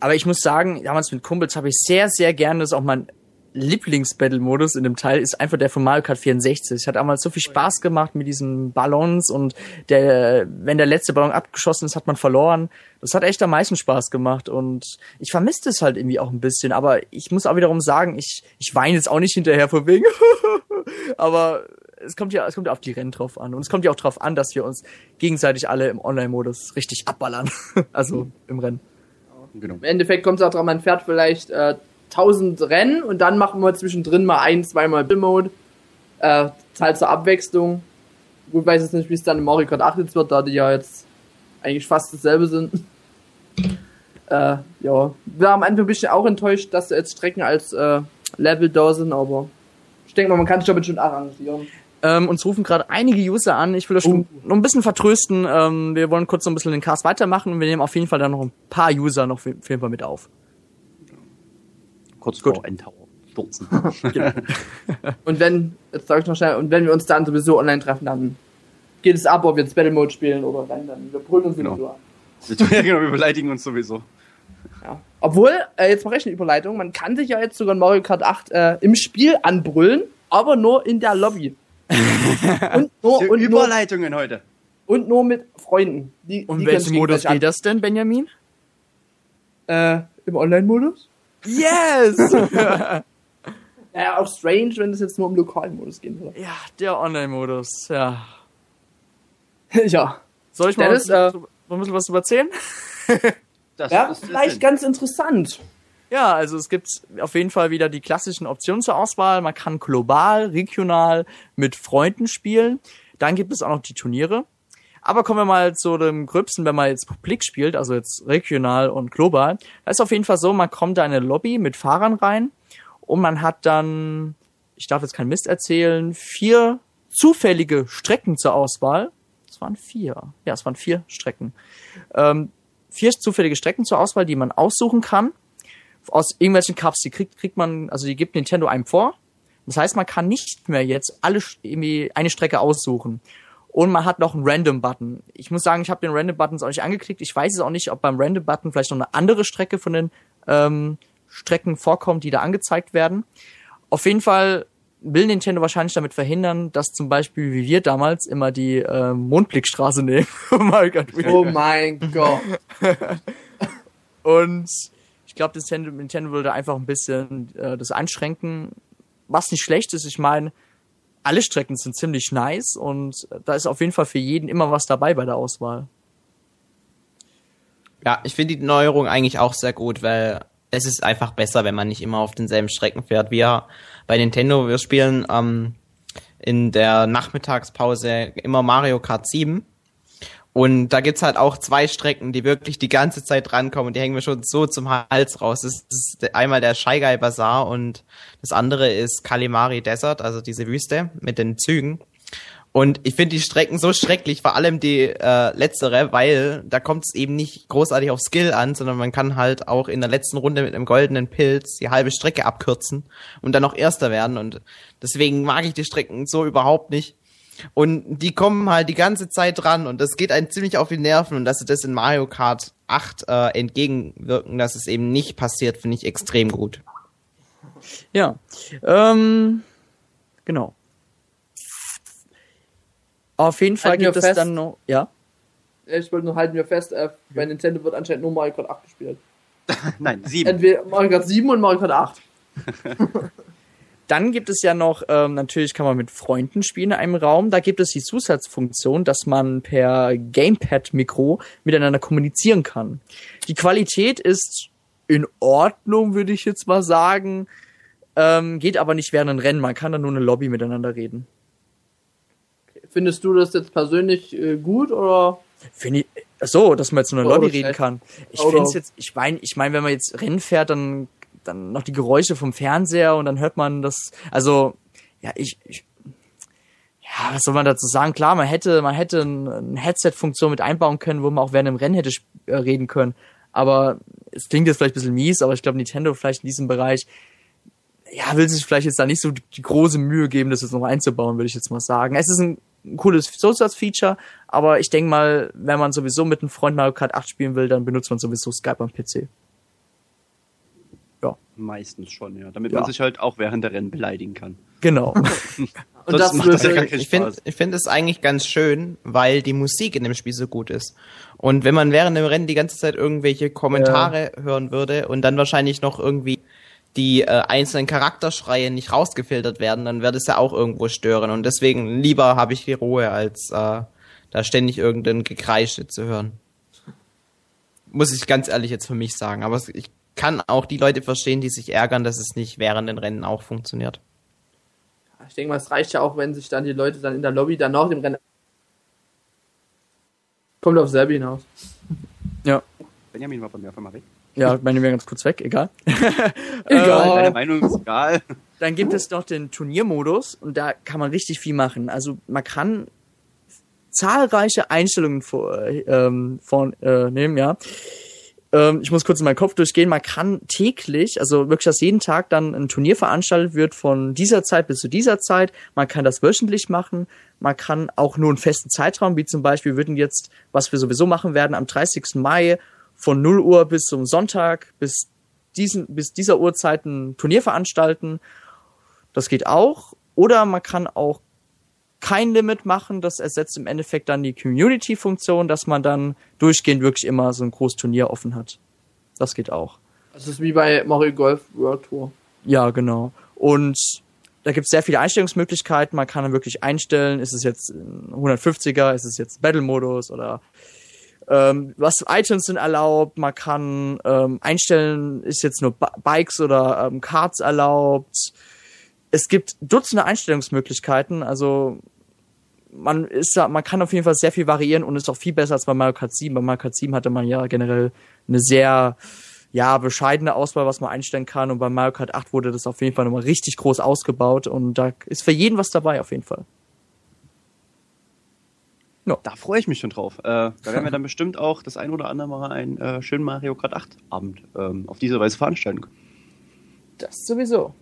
Aber ich muss sagen, damals mit Kumpels habe ich sehr, sehr gerne, das ist auch mein Lieblings-Battle-Modus in dem Teil, ist einfach der von Mario Kart 64. Es hat damals so viel Spaß gemacht mit diesen Ballons und der, wenn der letzte Ballon abgeschossen ist, hat man verloren. Das hat echt am meisten Spaß gemacht und ich vermisse es halt irgendwie auch ein bisschen, aber ich muss auch wiederum sagen, ich, ich weine jetzt auch nicht hinterher vor wegen, aber es kommt ja, es kommt ja auf die Rennen drauf an und es kommt ja auch drauf an, dass wir uns gegenseitig alle im Online-Modus richtig abballern. also im Rennen. Genau. Im Endeffekt kommt es auch drauf, man fährt vielleicht äh, 1000 Rennen und dann machen wir zwischendrin mal ein, zweimal Bill-Mode. Äh, halt zur Abwechslung. Gut, weiß jetzt nicht, wie es dann im Mario Kart 8 jetzt wird, da die ja jetzt eigentlich fast dasselbe sind. äh, ja. Wir haben am Anfang ein bisschen auch enttäuscht, dass jetzt Strecken als äh, Level da sind, aber ich denke mal, man kann sich damit schon arrangieren. Ähm, uns rufen gerade einige User an. Ich will euch Oh. noch ein bisschen vertrösten. Ähm, wir wollen kurz so ein bisschen den Cast weitermachen und wir nehmen auf jeden Fall dann noch ein paar User noch auf jeden Fall mit auf. Kurz Gut. vor Endtower. Stürzen. Und wenn, jetzt sag ich noch schnell, und wenn wir uns dann sowieso online treffen, dann geht es ab, ob wir jetzt Battle Mode spielen oder Rennen dann. Wir brüllen uns Genau. sowieso an. Ja genau, wir beleidigen uns sowieso. Ja. Obwohl, äh, jetzt mache ich eine Überleitung, man kann sich ja jetzt sogar in Mario Kart 8 äh, im Spiel anbrüllen, aber nur in der Lobby. und, nur, und, nur, Überleitungen heute. und nur mit Freunden. Die, Und die welchen Modus geht das denn, Benjamin? Äh, Im Online-Modus? Yes! Ja, auch strange, wenn es jetzt nur im Lokalen-Modus gehen würde. ja, der Online-Modus, ja. ja. Soll ich mal Dennis, was, äh, ein bisschen was erzählen? Das Ja, ist- vielleicht ganz interessant. Ja, also es gibt auf jeden Fall wieder die klassischen Optionen zur Auswahl. Man kann global, regional mit Freunden spielen. Dann gibt es auch noch die Turniere. Aber kommen wir mal zu dem Gröbsten, wenn man jetzt Publik spielt, also jetzt regional und global. Da ist auf jeden Fall so, man kommt da in eine Lobby mit Fahrern rein und man hat dann, ich darf jetzt keinen Mist erzählen, vier zufällige Strecken zur Auswahl. Es waren vier. Ja, es waren vier Strecken. Ähm, vier zufällige Strecken zur Auswahl, die man aussuchen kann aus irgendwelchen Cups, die kriegt, kriegt man, also die gibt Nintendo einem vor. Das heißt, man kann nicht mehr jetzt alle irgendwie eine Strecke aussuchen. Und man hat noch einen Random-Button. Ich muss sagen, ich habe den Random-Buttons auch nicht angeklickt. Ich weiß es auch nicht, ob beim Random-Button vielleicht noch eine andere Strecke von den ähm, Strecken vorkommt, die da angezeigt werden. Auf jeden Fall will Nintendo wahrscheinlich damit verhindern, dass zum Beispiel, wie wir damals, immer die äh, Mondblickstraße nehmen. oh mein Gott. Oh mein Gott. Und ich glaube, Nintendo, Nintendo würde einfach ein bisschen äh, das einschränken, was nicht schlecht ist. Ich meine, alle Strecken sind ziemlich nice und da ist auf jeden Fall für jeden immer was dabei bei der Auswahl. Ja, ich finde die Neuerung eigentlich auch sehr gut, weil es ist einfach besser, wenn man nicht immer auf denselben Strecken fährt. Wir bei Nintendo, wir spielen ähm, in der Nachmittagspause immer Mario Kart 7. Und da gibt's halt auch zwei Strecken, die wirklich die ganze Zeit drankommen. Die hängen mir schon so zum Hals raus. Das ist einmal der Guy Bazaar und das andere ist Kalimari Desert, also diese Wüste mit den Zügen. Und ich finde die Strecken so schrecklich, vor allem die äh, letztere, weil da kommt es eben nicht großartig auf Skill an, sondern man kann halt auch in der letzten Runde mit einem goldenen Pilz die halbe Strecke abkürzen und dann noch Erster werden. Und deswegen mag ich die Strecken so überhaupt nicht. Und die kommen halt die ganze Zeit dran und das geht einen ziemlich auf die Nerven und dass sie das in Mario Kart 8 äh, entgegenwirken, dass es eben nicht passiert, finde ich extrem gut. Ja. Ähm, genau. Auf jeden Fall Halten gibt es fest. dann noch. Ja. Ich wollte nur halten wir fest, äh, bei Nintendo wird anscheinend nur Mario Kart 8 gespielt. Nein, sieben. Entweder Mario Kart 7 und Mario Kart 8. Dann gibt es ja noch, ähm, natürlich kann man mit Freunden spielen in einem Raum. Da gibt es die Zusatzfunktion, dass man per Gamepad-Mikro miteinander kommunizieren kann. Die Qualität ist in Ordnung, würde ich jetzt mal sagen. Ähm, geht aber nicht während einem Rennen. Man kann dann nur eine Lobby miteinander reden. Findest du das jetzt persönlich äh, gut oder? Finde ich, so, dass man jetzt nur eine Lobby reden kann. Ich finde es jetzt, ich meine, ich meine, wenn man jetzt Rennen fährt, dann, dann noch die Geräusche vom Fernseher und dann hört man das, also, ja, ich, ich ja, was soll man dazu sagen? Klar, man hätte, man hätte ein- eine Headset-Funktion mit einbauen können, wo man auch während dem Rennen hätte äh, reden können. Aber es klingt jetzt vielleicht ein bisschen mies, aber ich glaube, Nintendo vielleicht in diesem Bereich, ja, will sich vielleicht jetzt da nicht so die, große Mühe geben, das jetzt noch einzubauen, würde ich jetzt mal sagen. Es ist ein, ein cooles Zusatzfeature, aber ich denke mal, wenn man sowieso mit einem Freund Mario Kart 8 spielen will, dann benutzt man sowieso Skype am PC. Meistens schon, ja. Damit Ja. man sich halt auch während der Rennen beleidigen kann. Genau. Und das macht das ja gar keinen Ich finde Spaß. ich finde es eigentlich ganz schön, weil die Musik in dem Spiel so gut ist. Und wenn man während dem Rennen die ganze Zeit irgendwelche Kommentare hören würde und dann wahrscheinlich noch irgendwie die äh, einzelnen Charakterschreie nicht rausgefiltert werden, dann wird es ja auch irgendwo stören. Und deswegen lieber habe ich die Ruhe, als äh, da ständig irgendein Gekreische zu hören. Muss ich ganz ehrlich jetzt für mich sagen. Aber ich kann auch die Leute verstehen, die sich ärgern, dass es nicht während den Rennen auch funktioniert. Ich denke mal, es reicht ja auch, wenn sich dann die Leute dann in der Lobby dann nach dem Rennen. Kommt auf selbe hinaus. Benjamin war bei mir auf einmal weg. ja, meine wäre ganz kurz weg, egal. Egal. Deine Meinung ist egal. Dann gibt es noch den Turniermodus und da kann man richtig viel machen. Also man kann zahlreiche Einstellungen vor, äh, ähm, von, äh, ja. Ähm, ich muss kurz in meinen Kopf durchgehen. Man kann täglich, also wirklich, dass jeden Tag dann ein Turnier veranstaltet wird von dieser Zeit bis zu dieser Zeit. Man kann das wöchentlich machen. Man kann auch nur einen festen Zeitraum, wie zum Beispiel würden jetzt, was wir sowieso machen werden, am 30. Mai von 0 Uhr bis zum Sonntag bis diesen, bis dieser Uhrzeit ein Turnier veranstalten. Das geht auch. Oder man kann auch kein Limit machen. Das ersetzt im Endeffekt dann die Community-Funktion, dass man dann durchgehend wirklich immer so ein großes Turnier offen hat. Das geht auch. Das ist wie bei Mario Golf World Tour. Ja, genau. Und da gibt es sehr viele Einstellungsmöglichkeiten. Man kann dann wirklich einstellen, ist es jetzt ein 150er, ist es jetzt Battle-Modus oder ähm, was Items sind erlaubt. Man kann ähm, einstellen, ist jetzt nur Bi- Bikes oder ähm, Karts erlaubt. Es gibt Dutzende Einstellungsmöglichkeiten. Also man ist da, man kann auf jeden Fall sehr viel variieren und ist auch viel besser als bei Mario Kart 7. Bei Mario Kart 7 hatte man ja generell eine sehr ja, bescheidene Auswahl, was man einstellen kann. Und bei Mario Kart 8 wurde das auf jeden Fall nochmal richtig groß ausgebaut. Und da ist für jeden was dabei, auf jeden Fall. Da freue ich mich schon drauf. Äh, da werden wir dann bestimmt auch das ein oder andere Mal einen äh, schönen Mario Kart 8 Abend ähm, auf diese Weise veranstalten können. Das sowieso.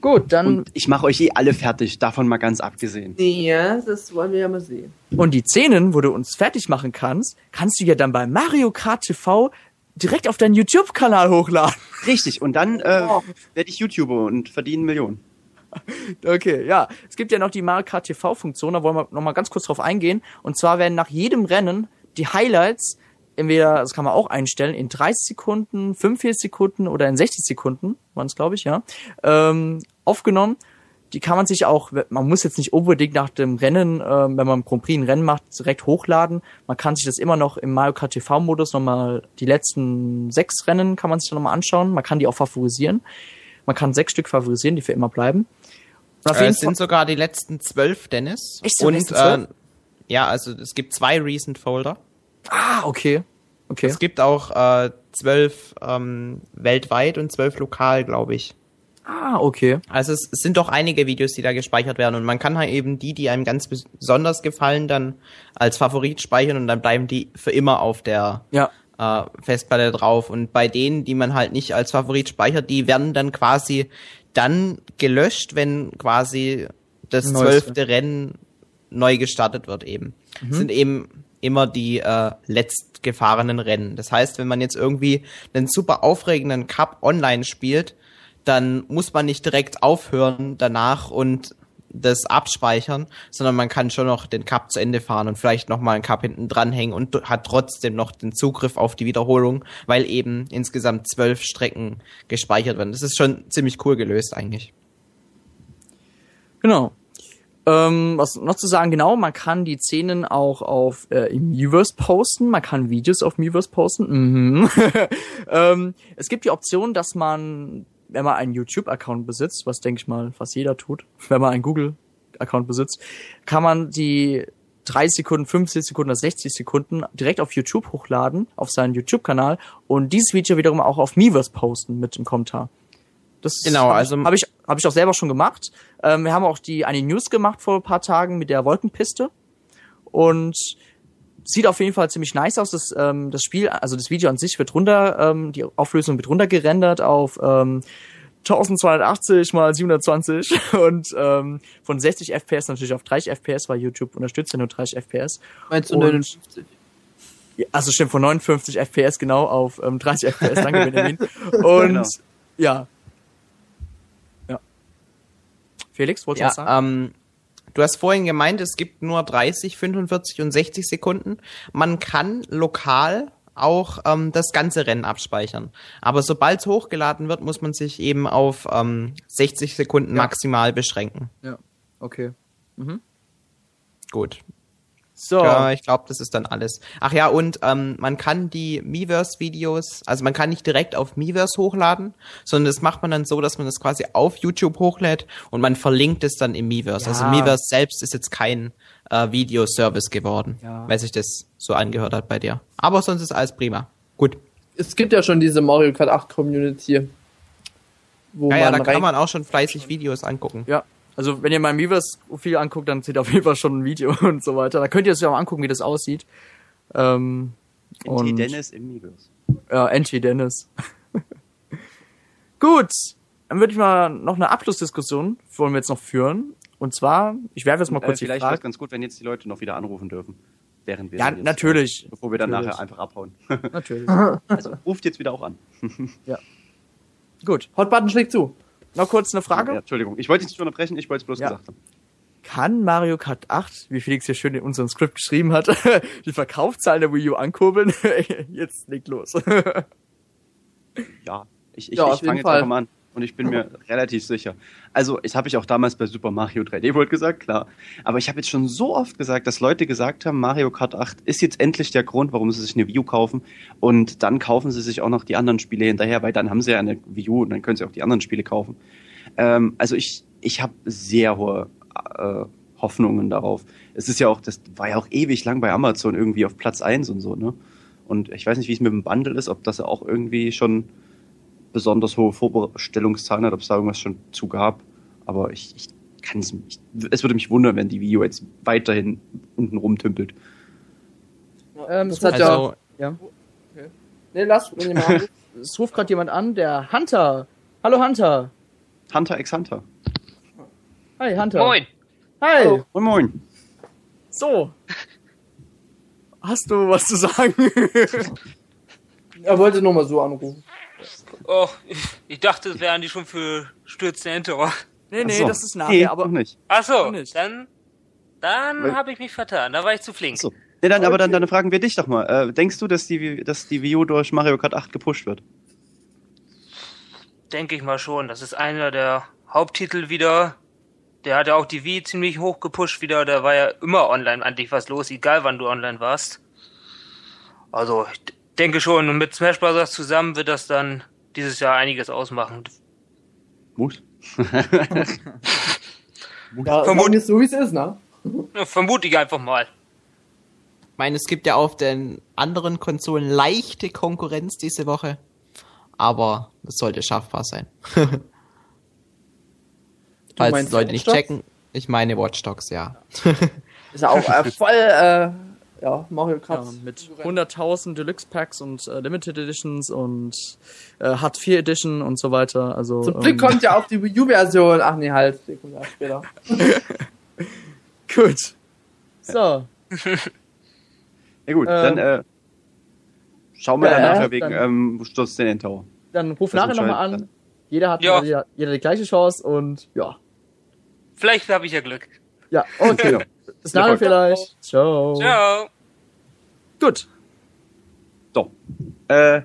Gut, dann. Und ich mache euch eh alle fertig, davon mal ganz abgesehen. Ja, das wollen wir ja mal sehen. Und die Szenen, wo du uns fertig machen kannst, kannst du ja dann bei Mario Kart TV direkt auf deinen YouTube-Kanal hochladen. Richtig, und dann äh, werde ich YouTuber und verdiene Millionen. Okay, ja. Es gibt ja noch die Mario Kart TV-Funktion, da wollen wir noch mal ganz kurz drauf eingehen. Und zwar werden nach jedem Rennen die Highlights, entweder, das kann man auch einstellen, in 30 Sekunden, 45 Sekunden oder in 60 Sekunden, waren es, glaube ich, ja, ähm, aufgenommen. Die kann man sich auch, man muss jetzt nicht unbedingt nach dem Rennen, ähm, wenn man im Grand Prix ein Rennen macht, direkt hochladen. Man kann sich das immer noch im Mario Kart TV-Modus nochmal, die letzten sechs Rennen kann man sich dann nochmal anschauen. Man kann die auch favorisieren. Man kann sechs Stück favorisieren, die für immer bleiben. Äh, es sind sogar die letzten zwölf, Dennis. Echt, so Und letzten zwölf? äh, ja, also es gibt zwei Recent Folder. Ah, okay. Okay. Es gibt auch äh, zwölf ähm, weltweit und zwölf lokal, glaube ich. Ah, okay. Also es, es sind doch einige Videos, die da gespeichert werden und man kann halt eben die, die einem ganz besonders gefallen, dann als Favorit speichern und dann bleiben die für immer auf der Ja. äh, Festplatte drauf. Und bei denen, die man halt nicht als Favorit speichert, die werden dann quasi dann gelöscht, wenn quasi das zwölfte Rennen neu gestartet wird eben. Mhm. Sind eben immer die äh, letztgefahrenen Rennen. Das heißt, wenn man jetzt irgendwie einen super aufregenden Cup online spielt, dann muss man nicht direkt aufhören danach und das abspeichern, sondern man kann schon noch den Cup zu Ende fahren und vielleicht noch mal einen Cup hinten dranhängen und hat trotzdem noch den Zugriff auf die Wiederholung, weil eben insgesamt zwölf Strecken gespeichert werden. Das ist schon ziemlich cool gelöst eigentlich. Genau. Ähm, was noch zu sagen, genau, man kann die Szenen auch auf äh, im Miiverse posten, man kann Videos auf Miiverse posten. Mhm. ähm, es gibt die Option, dass man, wenn man einen YouTube-Account besitzt, was denke ich mal fast jeder tut, wenn man einen Google-Account besitzt, kann man die 30 Sekunden, 50 Sekunden oder 60 Sekunden direkt auf YouTube hochladen, auf seinen YouTube-Kanal und dieses Video wiederum auch auf Miiverse posten mit einem Kommentar. Das Genau, hab also- habe ich habe ich auch selber schon gemacht. Ähm, wir haben auch die eine News gemacht vor ein paar Tagen mit der Wolkenpiste und sieht auf jeden Fall ziemlich nice aus. Das ähm, das Spiel, also das Video an sich wird runter, ähm, die Auflösung wird runtergerendert auf ähm, 1280 mal 720 und ähm, von 60 FPS natürlich auf 30 FPS, weil YouTube unterstützt ja nur 30 FPS. Meinst du Und- 59? Ja, Also stimmt, von 59 FPS genau auf ähm, 30 FPS, danke Benjamin. Und Genau. Ja. Felix, wolltest du Ja, was sagen? ähm, du hast vorhin gemeint, es gibt nur 30, 45 und 60 Sekunden. Man kann lokal auch ähm, das ganze Rennen abspeichern. Aber sobald es hochgeladen wird, muss man sich eben auf ähm, 60 Sekunden Ja. maximal beschränken. ja, okay. Gut. So, Ja, ich glaube, das ist dann alles. Ach ja, und ähm, man kann die Miiverse-Videos, also man kann nicht direkt auf Miiverse hochladen, sondern das macht man dann so, dass man das quasi auf YouTube hochlädt und man verlinkt es dann im Miiverse. Ja. Also Miiverse selbst ist jetzt kein äh, Videoservice geworden, Ja. weil sich das so angehört hat bei dir. Aber sonst ist alles prima. Gut. Es gibt ja schon diese Mario Kart 8 Community. Wo Ja, ja, da man kann man auch schon fleißig Videos angucken. ja. Also wenn ihr mein Miiverse-Profil anguckt, dann seht ihr auf jeden Fall schon ein Video und so weiter. Da könnt ihr es ja auch angucken, wie das aussieht. Ähm, NT und- Dennis im Miiverse. Ja, Anti Dennis. Gut, dann würde ich mal noch eine Abschlussdiskussion wollen wir jetzt noch führen. Und zwar, ich werfe jetzt mal Äh, kurz die vielleicht wäre es Frage. ganz gut, wenn jetzt die Leute noch wieder anrufen dürfen. Während wir Ja, jetzt, natürlich. Bevor wir dann Natürlich. nachher einfach abhauen. Natürlich. also ruft jetzt wieder auch an. Gut, Hotbutton schlägt zu. Noch kurz eine Frage. Ja, Entschuldigung, ich wollte dich nicht unterbrechen, ich wollte es bloß Ja. gesagt haben. Kann Mario Kart 8, wie Felix hier schön in unserem Skript geschrieben hat, die Verkaufszahlen der Wii U ankurbeln? jetzt legt los. Ja, ich, ich, Ja, ich fange jetzt Fall. einfach mal an. Und ich bin mir relativ sicher. Also, das habe ich auch damals bei Super Mario 3D World gesagt, klar. Aber ich habe jetzt schon so oft gesagt, dass Leute gesagt haben, Mario Kart 8 ist jetzt endlich der Grund, warum sie sich eine Wii U kaufen. Und dann kaufen sie sich auch noch die anderen Spiele hinterher, weil dann haben sie ja eine Wii U und dann können sie auch die anderen Spiele kaufen. Ähm, also ich, ich habe sehr hohe äh, Hoffnungen darauf. Es ist ja auch, das war ja auch ewig lang bei Amazon irgendwie auf Platz 1 und so, ne? Und ich weiß nicht, wie es mit dem Bundle ist, ob das auch irgendwie schon besonders hohe Vorbestellungszahlen hat, ob es da irgendwas schon zu gab. Aber ich, ich kann es, ich, es würde mich wundern, wenn die Video jetzt weiterhin unten rumtümpelt. Ähm, es hat Also, ja. ja. Nee, lass jemand anruft. Es ruft gerade jemand an, der Hunter. Hallo Hunter. Hunter x Hunter. Hi Hunter. Moin. Hi. Hallo. Moin Moin. So. Hast du was zu sagen? er wollte nur mal so anrufen. Oh, ich, ich dachte, es wären die schon für stürzende Enterer. nee, nee, so. das ist nachher, nee, aber noch nicht. Ach so, nicht. dann, dann habe ich mich vertan. Da war ich zu flink. So. Nee, dann, aber dann, dann fragen wir dich doch mal. Äh, denkst du, dass die, dass die Wii U durch Mario Kart 8 gepusht wird? Denke ich mal schon. Das ist einer der Haupttitel wieder. Der hat ja auch die Wii ziemlich hoch gepusht wieder. Da war ja immer online eigentlich was los, egal wann du online warst. Also, denke schon. Und mit Smash Bros. zusammen wird das dann dieses Jahr einiges ausmachen. Muss? Ja, Vermut- sagen ist so wie es ist, ne? Vermute ich einfach mal. Ich meine, es gibt ja auf den anderen Konsolen leichte Konkurrenz diese Woche. Aber es sollte schaffbar sein. Falls Leute nicht checken, ich meine Watch Dogs, ja. Ist ja auch äh, voll, äh, ja, Mario Kart. Ja, mit 100.000 Deluxe Packs und äh, Limited Editions und äh, hat 4 Edition und so weiter. Also Zum Glück ähm, kommt ja auch die Wii U-Version. Ach nee, halt, die kommt ja später. gut. So, Ja gut, Ähm, dann äh, schauen wir ja, dann nachher wegen ähm, Sturz den Endtower. dann ruf Das nachher nochmal an. Jeder hat Ja. jeder, jeder die gleiche Chance und ja. Vielleicht habe ich ja Glück. Ja, okay. Bis nachher Erfolg. vielleicht. Ciao. Ciao. Gut. So. Äh,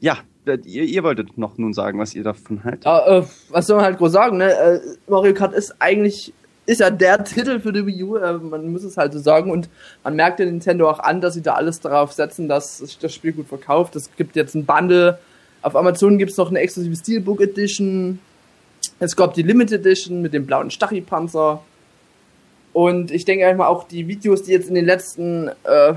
ja, ihr, ihr wolltet noch nun sagen, was ihr davon haltet. Ja, äh, was soll man halt groß sagen, ne? Äh, Mario Kart ist eigentlich, ist ja der Titel für die Wii U, äh, man muss es halt so sagen und man merkt der Nintendo auch an, dass sie da alles darauf setzen, dass sich das Spiel gut verkauft. Es gibt jetzt ein Bundle, auf Amazon gibt es noch eine exklusive Steelbook Edition, es gab die Limited Edition mit dem blauen Stachypanzer und ich denke einfach auch die Videos, die jetzt in den letzten äh, äh,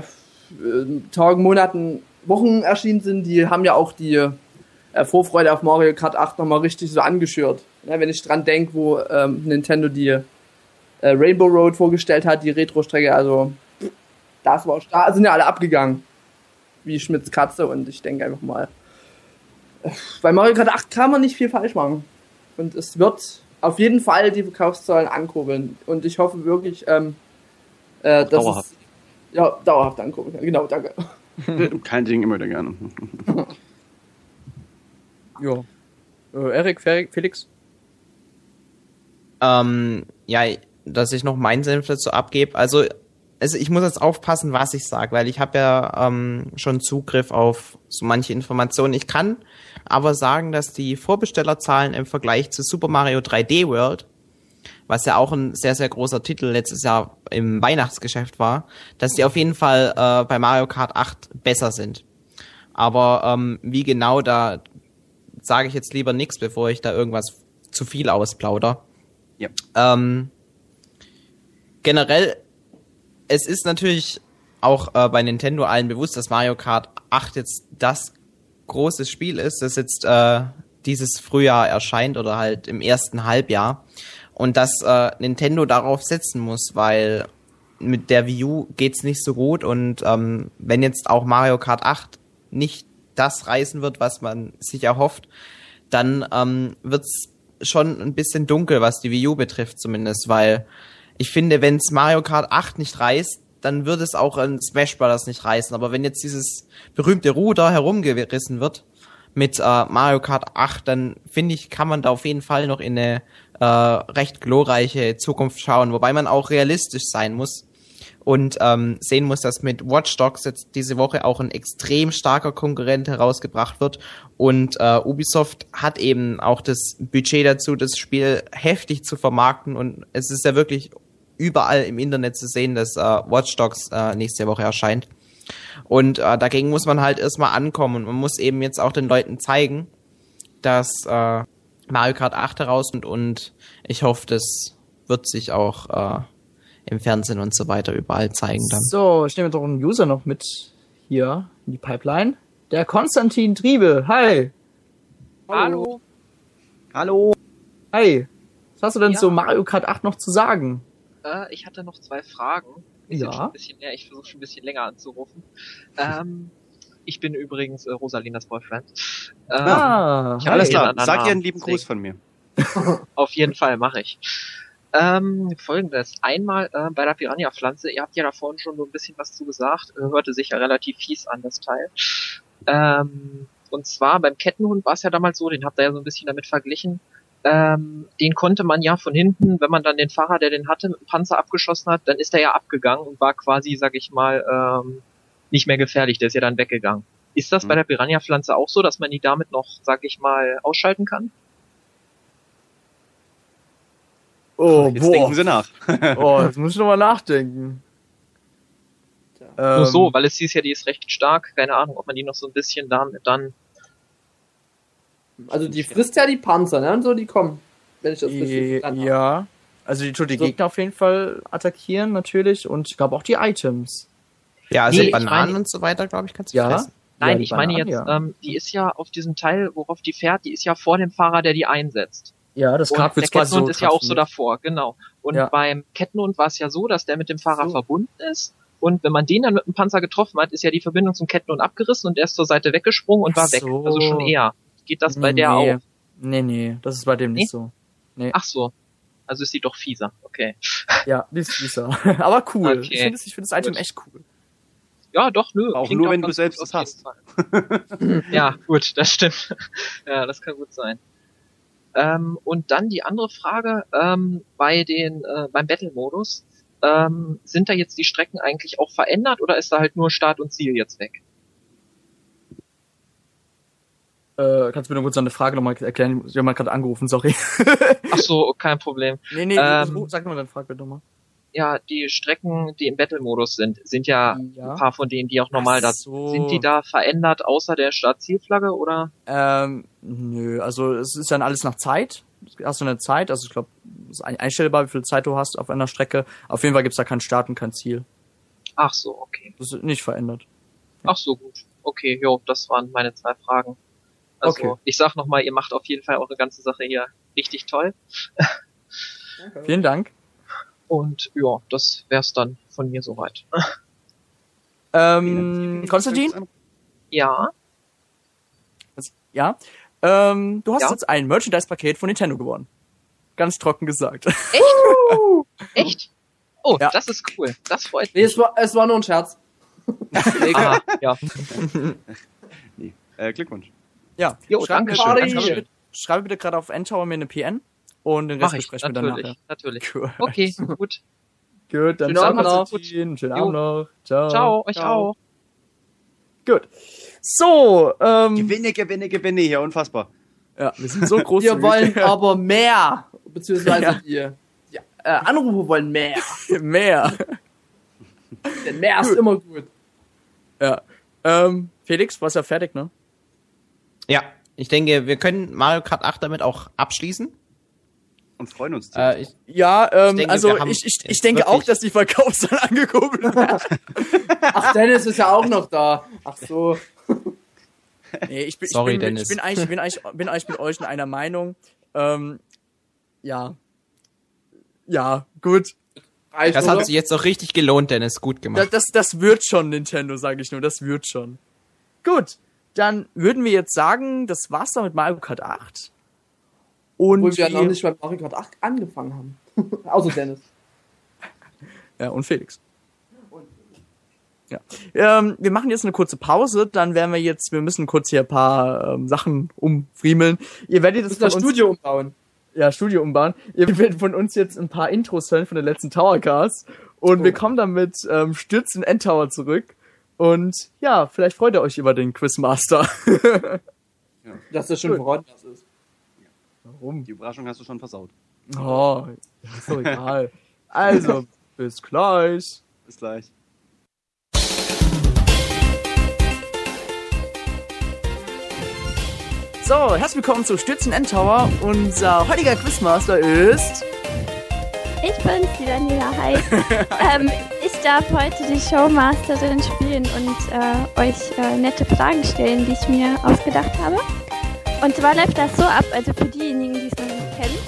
Tagen, Monaten, Wochen erschienen sind, die haben ja auch die äh, Vorfreude auf Mario Kart 8 nochmal richtig so angeschürt. Ja, wenn ich dran denke, wo ähm, Nintendo die äh, Rainbow Road vorgestellt hat, die Retro-Strecke, also das war da sind ja alle abgegangen. Wie Schmitz Katze und ich denke einfach mal, äh, bei Mario Kart 8 kann man nicht viel falsch machen. Und es wird auf jeden Fall die Verkaufszahlen ankurbeln. Und ich hoffe wirklich, ähm, äh, dass dauerhaft. Es, ja, dauerhaft ankurbeln. Genau, danke. Kein Ding, immer wieder gerne. Ja. Äh, Erik, Felix? Ähm, ja, dass ich noch meinen Senf dazu abgebe. Also, also ich muss jetzt aufpassen, was ich sage, weil ich habe ja ähm, schon Zugriff auf so manche Informationen. Ich kann aber sagen, dass die Vorbestellerzahlen im Vergleich zu Super Mario 3D World, was ja auch ein sehr, sehr großer Titel letztes Jahr im Weihnachtsgeschäft war, dass die auf jeden Fall äh, bei Mario Kart 8 besser sind. Aber ähm, wie genau, da sage ich jetzt lieber nichts, bevor ich da irgendwas zu viel ausplauder. Ja. Ähm, generell, es ist natürlich auch äh, bei Nintendo allen bewusst, dass Mario Kart 8 jetzt das große Spiel ist, das jetzt äh, dieses Frühjahr erscheint oder halt im ersten Halbjahr. Und dass äh, Nintendo darauf setzen muss, weil mit der Wii U geht's nicht so gut und ähm, wenn jetzt auch Mario Kart 8 nicht das reißen wird, was man sich erhofft, dann ähm, wird's schon ein bisschen dunkel, was die Wii U betrifft zumindest, weil ich finde, wenn's Mario Kart 8 nicht reißt, dann wird es auch ein Smash Bros. nicht reißen. Aber wenn jetzt dieses berühmte Ruder herumgerissen wird mit äh, Mario Kart 8, dann finde ich, kann man da auf jeden Fall noch in eine äh, recht glorreiche Zukunft schauen, wobei man auch realistisch sein muss und ähm, sehen muss, dass mit Watch Dogs jetzt diese Woche auch ein extrem starker Konkurrent herausgebracht wird und äh, Ubisoft hat eben auch das Budget dazu, das Spiel heftig zu vermarkten und es ist ja wirklich überall im Internet zu sehen, dass äh, Watch Dogs äh, nächste Woche erscheint. Und äh, dagegen muss man halt erstmal ankommen und man muss eben jetzt auch den Leuten zeigen, dass äh, Mario Kart 8 herauskommt und ich hoffe, das wird sich auch äh, im Fernsehen und so weiter überall zeigen dann. So, ich nehme doch einen User noch mit hier in die Pipeline. Der Konstantin Triebe. Hi. Hallo. Hallo. Hi. Was hast du denn Ja. zu Mario Kart 8 noch zu sagen? Äh, ich hatte noch zwei Fragen. Die sind Ja. schon ein bisschen näher. Ich versuche schon ein bisschen länger anzurufen. Ähm, ich bin übrigens äh, Rosalinas Boyfriend. Ähm, Ah, ich hab Alles klar, sag ihr einen lieben. Gruß von mir. Auf jeden Fall mache ich. Ähm, Folgendes. Einmal äh, bei der Piranha-Pflanze, ihr habt ja da vorhin schon so ein bisschen was zu gesagt, äh, hörte sich ja relativ fies an, das Teil. Ähm, und zwar beim Kettenhund war es ja damals so, den habt ihr ja so ein bisschen damit verglichen. Ähm, den konnte man ja von hinten, wenn man dann den Fahrer, der den hatte, mit dem Panzer abgeschossen hat, dann ist er ja abgegangen und war quasi, sag ich mal, ähm, nicht mehr gefährlich, der ist ja dann weggegangen. Ist das bei Mhm. der Piranha-Pflanze auch so, dass man die damit noch, sag ich mal, ausschalten kann? Oh, Jetzt denken Sie nach. oh, jetzt muss ich nochmal nachdenken. Nur Ähm, so, weil es hieß ja, die ist recht stark. Keine Ahnung, ob man die noch so ein bisschen damit dann. Also die frisst ja die Panzer, ne? Und so, die kommen. Wenn ich das richtig äh, verstanden habe. ja. Also die tut die So. Gegner auf jeden Fall attackieren natürlich und ich glaube auch die Items. Ja, also Nee, Bananen meine- und so weiter, glaube ich, kannst du Ja. fressen. Ja, Nein, die ich meine Bananen, jetzt, ja. ähm, die ist ja auf diesem Teil, worauf die fährt, die ist ja vor dem Fahrer, der die einsetzt. Ja, das Grab der wird quasi so Kettenhund ist ja auch so davor, genau. Und Ja. beim Kettenhund war es ja so, dass der mit dem Fahrer So. verbunden ist. Und wenn man den dann mit dem Panzer getroffen hat, ist ja die Verbindung zum Kettenhund abgerissen und der ist zur Seite weggesprungen und Ach war weg. so. Also schon eher. Geht das bei der nee. auch? Nee, nee, das ist bei dem nicht so. Ach so. Also ist sie doch fieser. Okay. Ja, die ist süßer. Aber cool. Okay. Ich finde das, ich find das Item echt cool. Ja, doch, nö. Auch klingt nur, wenn du selbst es jeden Fall. ja, gut, das stimmt. ja, das kann gut sein. Ähm, und dann die andere Frage, ähm, bei den, äh, beim Battle-Modus, ähm, sind da jetzt die Strecken eigentlich auch verändert oder ist da halt nur Start und Ziel jetzt weg? Äh, kannst du mir nur kurz eine Frage nochmal erklären? Ich habe mal gerade angerufen, sorry. Ach so, kein Problem. nee, nee, Ähm, sag mal deine Frage bitte nochmal. Ja, die Strecken, die im Battle-Modus sind, sind ja, Ja. ein paar von denen, die auch normal da so. sind. die da verändert außer der Start-Ziel-Flagge oder? Ähm, nö, also es ist dann alles nach Zeit. Hast du eine Zeit, also ich glaube, es ist ein- einstellbar, wie viel Zeit du hast auf einer Strecke. Auf jeden Fall gibt's da keinen Start und kein Ziel. Ach so, okay. Das ist nicht verändert. Ach so, gut. Okay, jo, das waren meine zwei Fragen. Also, Okay. ich sag nochmal, ihr macht auf jeden Fall eure ganze Sache hier richtig toll. Vielen Dank. Und ja, das wär's dann von mir soweit. Ähm, Konstantin? Ja, Was- Ja. Ähm, du hast Ja. jetzt ein Merchandise-Paket von Nintendo gewonnen. Ganz trocken gesagt. echt? Oh, Ja. das ist cool. Das freut Nee, mich. es war, es war nur ein Scherz. Aha, ja. Nee. Äh, Glückwunsch. Ja. Jo, schreib, danke mir, schön. schreib, bitte- schreib bitte gerade auf Endtower mir eine PN und den Rest besprechen wir dann natürlich. Cool. Okay, gut. Gut, dann Schönen Abend noch. Schönen Jo. Abend noch. Ciao. Ciao, euch Ciao. auch. Gut. So, ähm, Gewinne, gewinne, gewinne hier, unfassbar. ja, wir sind so groß. Wir wollen aber mehr. Beziehungsweise Ja. die, die äh, Anrufe wollen mehr. mehr. Denn mehr ist immer gut. Ja. Ähm, Felix, warst ja fertig, ne? Ja, ich denke, wir können Mario Kart 8 damit auch abschließen. Und freuen uns. Äh, ich, Ja, ähm, denke, also ich, ich, ich denke auch, dass die Verkaufszahlen angekurbelt werden. Ach, Dennis ist ja auch noch da. Ach so. Nee, ich bin, Sorry, ich bin, Dennis. Ich bin eigentlich, bin eigentlich, bin eigentlich mit euch in einer Meinung. Ähm, ja. Ja, gut. Reicht, das oder? hat sich jetzt auch richtig gelohnt, Dennis. Gut Das, gemacht. das, das wird schon, Nintendo, sage ich nur. Das wird schon. Gut. Dann würden wir jetzt sagen, das war's dann mit Mario Kart 8. Und Obwohl wir wir- noch nicht bei Mario Kart 8 angefangen haben. Außer Dennis. Ja, und Felix. Ja. Ähm, wir machen jetzt eine kurze Pause, dann werden wir jetzt, wir müssen kurz hier ein paar ähm, Sachen umfriemeln. Ihr werdet das das Studio umbauen. ja, Studio umbauen. Ihr werdet von uns jetzt ein paar Intros hören von den letzten Towercasts und wir kommen dann mit ähm, Stürzen Endtower zurück. Und ja, vielleicht freut ihr euch über den Quizmaster. Dass das schon das ist. Warum? Die Überraschung hast du schon versaut. Oh, ist doch egal. Also, bis gleich. Bis gleich. So, herzlich willkommen zu Stürzen Endtower. Unser heutiger Quizmaster ist. Ich bin's, die Daniela. Hi. ähm, ich darf heute die Showmasterin spielen und äh, euch äh, nette Fragen stellen, die ich mir ausgedacht habe. Und zwar läuft das so ab, also für diejenigen, die es noch nicht kennen.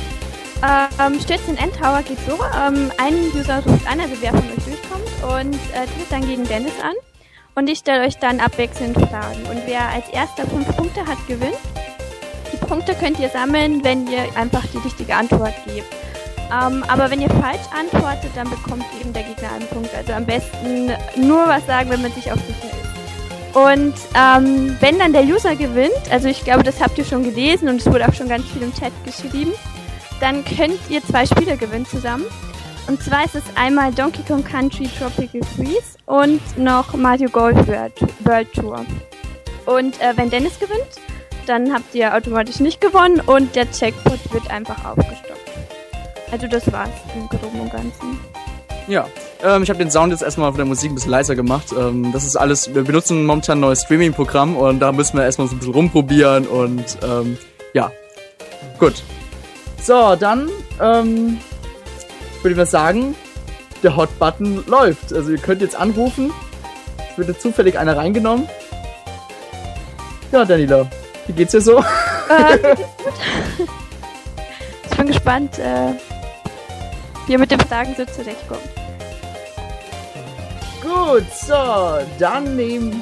Ähm, Stürz in Endtower geht so, ähm, ein User ruft an, also wer von euch durchkommt, und äh, tritt dann gegen Dennis an. Und ich stelle euch dann abwechselnd Fragen. Und wer als erster fünf Punkte hat, gewinnt. Die Punkte könnt ihr sammeln, wenn ihr einfach die richtige Antwort gebt. Ähm, aber wenn ihr falsch antwortet, dann bekommt eben der Gegner einen Punkt. Also am besten nur was sagen, wenn man sich auch sicher ist. Und ähm, wenn dann der User gewinnt, also ich glaube, das habt ihr schon gelesen und es wurde auch schon ganz viel im Chat geschrieben, dann könnt ihr zwei Spiele gewinnen zusammen. Und zwar ist es einmal Donkey Kong Country Tropical Freeze und noch Mario Golf World World Tour. Und äh, wenn Dennis gewinnt, dann habt ihr automatisch nicht gewonnen und der Checkpot wird einfach aufgestockt. Also das war's im Groben und Ganzen. Ja, ähm, ich habe den Sound jetzt erstmal von der Musik ein bisschen leiser gemacht. Ähm, das ist alles, wir benutzen momentan ein neues Streaming-Programm und da müssen wir erstmal so ein bisschen rumprobieren und ähm, ja, gut. So, dann ähm, würde ich mal sagen, der Hot-Button läuft. Also ihr könnt jetzt anrufen. Es wird jetzt zufällig einer reingenommen. Ja, Daniela, wie geht's dir so? Ähm, gespannt, äh, wie ihr mit den Fragen so zurechtkommt. Gut, so, dann nehmen.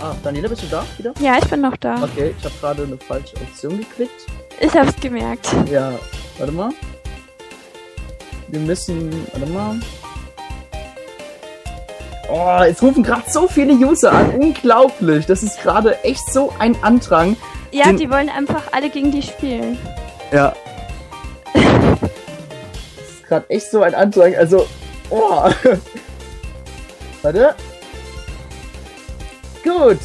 Ah, Daniela, bist du da wieder? Ja, ich bin noch da. Okay, ich habe gerade eine falsche Option geklickt. Ich hab's gemerkt. Ja, warte mal. Wir müssen, warte mal. Oh, es rufen gerade so viele User an. Unglaublich. Das ist gerade echt so ein Andrang. Ja, Den- die wollen einfach alle gegen die spielen. Ja. Das ist gerade echt so ein Andrang. Also, oh. Warte. Gut.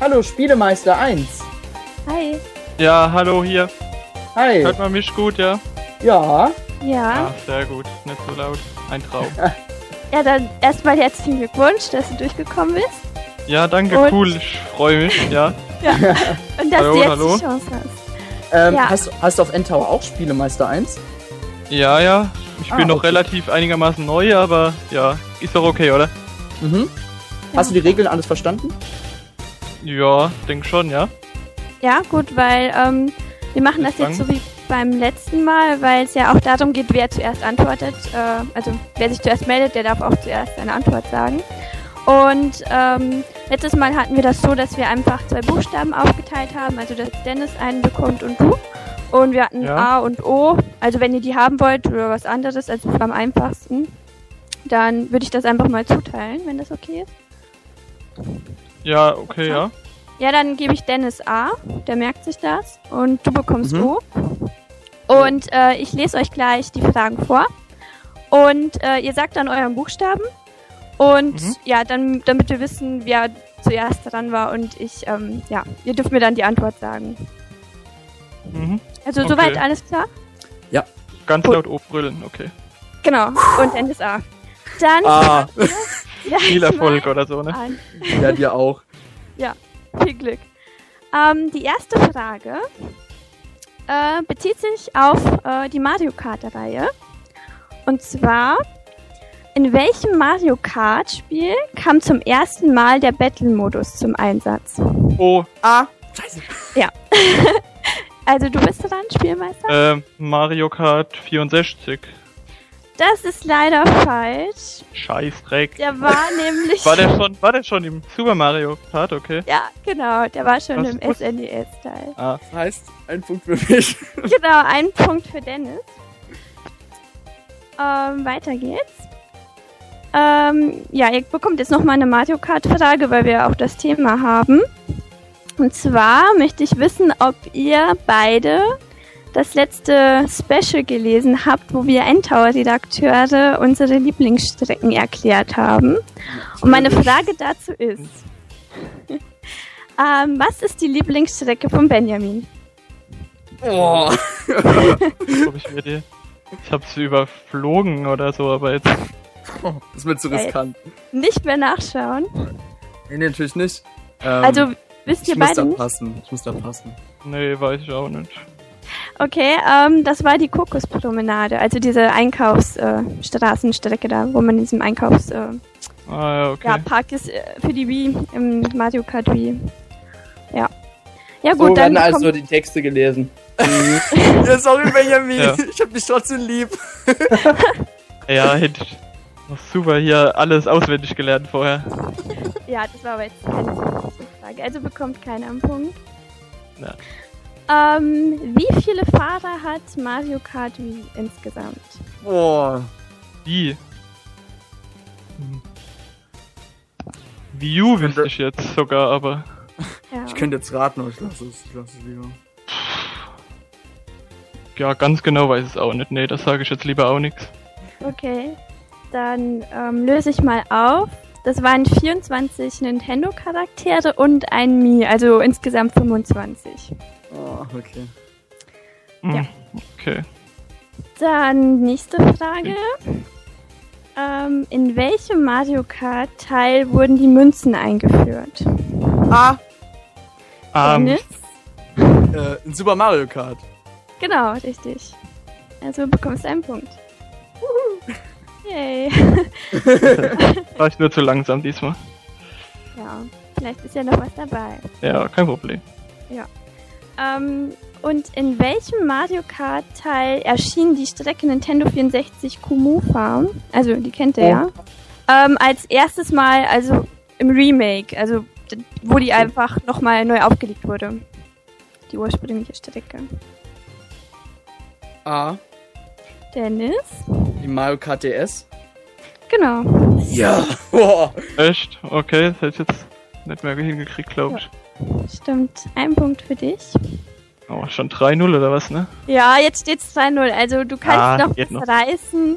Hallo, Spielemeister 1. Hi. Ja, hallo hier. Hi. Hört man mich gut, ja? Ja. Ja. Ah, sehr gut. Nicht so laut. Ein Traum. Ja, dann erstmal herzlichen Glückwunsch, dass du durchgekommen bist. Ja, danke, Und- cool. Ich freue mich, ja. Ja. Und dass Hallo, du jetzt hallo. die Chance hast. Ähm, Ja. hast, hast du auf Endtower auch Spielemeister 1? Ja, ja. Ich bin Ah, noch okay. relativ einigermaßen neu, aber ja, ist doch okay, oder? Mhm. Hast du die Regeln alles verstanden? Ja, denk schon, ja. Ja, gut, weil ähm, wir machen das jetzt so wie beim letzten Mal, weil es ja auch darum geht, wer zuerst antwortet. Äh, also wer sich zuerst meldet, der darf auch zuerst seine Antwort sagen. Und ähm, letztes Mal hatten wir das so, dass wir einfach zwei Buchstaben aufgeteilt haben, also dass Dennis einen bekommt und du. Und wir hatten Ja. A und O. Also wenn ihr die haben wollt oder was anderes, also am einfachsten, dann würde ich das einfach mal zuteilen, wenn das okay ist. Ja, okay, ja. Ja, dann gebe ich Dennis A, der merkt sich das. Und du bekommst Mhm. O. Und äh, ich lese euch gleich die Fragen vor. Und äh, ihr sagt dann euren Buchstaben. Und Mhm. ja, dann, damit wir wissen, wer zuerst dran war. Und ich, ähm, ja, ihr dürft mir dann die Antwort sagen. Mhm. Also Okay. soweit alles klar? Ganz Gut. laut aufbrüllen, okay. Genau. Und Dennis A. Dann Ah. gleich Viel Erfolg oder so, ne? an. Ja, dir auch. Ja, viel Glück. Ähm, die erste Frage äh, bezieht sich auf äh, die Mario Kart-Reihe. Und zwar, in welchem Mario Kart-Spiel kam zum ersten Mal der Battle-Modus zum Einsatz? Oh, Ah, scheiße. Ja. also du bist dran, Spielmeister? ähm, Mario Kart 64. Das ist leider falsch. Scheißdreck. Der war nämlich... War der schon, war der schon im Super Mario Kart, okay? Ja, genau, der war schon Was im. SNES-Teil. Ah, Das heißt, ein Punkt für mich. Genau, ein Punkt für Dennis. Ähm, weiter geht's. Ähm, ja, ihr bekommt jetzt nochmal eine Mario Kart-Frage, weil wir auch das Thema haben. Und zwar möchte ich wissen, ob ihr beide das letzte Special gelesen habt, wo wir Endtower-Redakteure unsere Lieblingsstrecken erklärt haben. Und meine Frage dazu ist, ähm, was ist die Lieblingsstrecke von Benjamin? Oh. hab ich mir die. Ich hab's überflogen oder so, aber jetzt. Das ist mir zu riskant. Nicht mehr nachschauen. Nee, nee, natürlich nicht. Ähm, Also, wisst ich ihr muss beide da nicht? passen. Ich muss da passen. Nee, weiß ich auch nicht. Okay, ähm, das war die Kokospromenade, also diese Einkaufsstraßenstrecke äh, da, wo man in diesem Einkaufs äh, Ah, ja, okay. ja, Park ist äh, für die Wii im Mario Kart Wii. Ja. Ja so gut, dann werden also die Texte gelesen. ja, sorry, Benjamin. Ja. Ich hab dich trotzdem lieb. Ja, hätte ich noch super hier alles auswendig gelernt vorher. ja, das war aber jetzt keine Frage, also bekommt keiner einen Punkt. Ja. Ähm, wie viele Fahrer hat Mario Kart Wii insgesamt? Boah. Wie? Hm. Wii U wüsste ich jetzt sogar, aber Ja. Ich könnte jetzt raten, aber ich lasse es. Ich lasse es lieber. ja, ganz genau weiß ich es auch nicht. Nee, das sage ich jetzt lieber auch nichts. Okay, dann ähm, löse ich mal auf. Das waren 24 Nintendo-Charaktere und ein Mi, also insgesamt 25. Oh, okay. Hm, Ja. Okay. Dann nächste Frage. Ähm, in welchem Mario Kart-Teil wurden die Münzen eingeführt? Ah, Ähm, äh, in Super Mario Kart. Genau, richtig. Also bekommst du einen Punkt. Yay. War ich nur zu langsam diesmal. ja, vielleicht ist ja noch was dabei. Ja, kein Problem. Ja. Ähm, und in welchem Mario Kart Teil erschien die Strecke Nintendo 64 Kumu Farm? Also, die kennt ihr ja. Ähm, als erstes Mal, also im Remake, also wo die einfach nochmal neu aufgelegt wurde. Die ursprüngliche Strecke. A. Dennis? Die Mario Kart DS. Genau. Ja. Boah. Echt? Okay, das hätte ich jetzt nicht mehr hingekriegt, glaube ich. Stimmt. Ein Punkt für dich. Oh, schon 3-0 oder was, ne? Ja, jetzt steht's 2-0. Also du kannst Ah, noch was noch. reißen.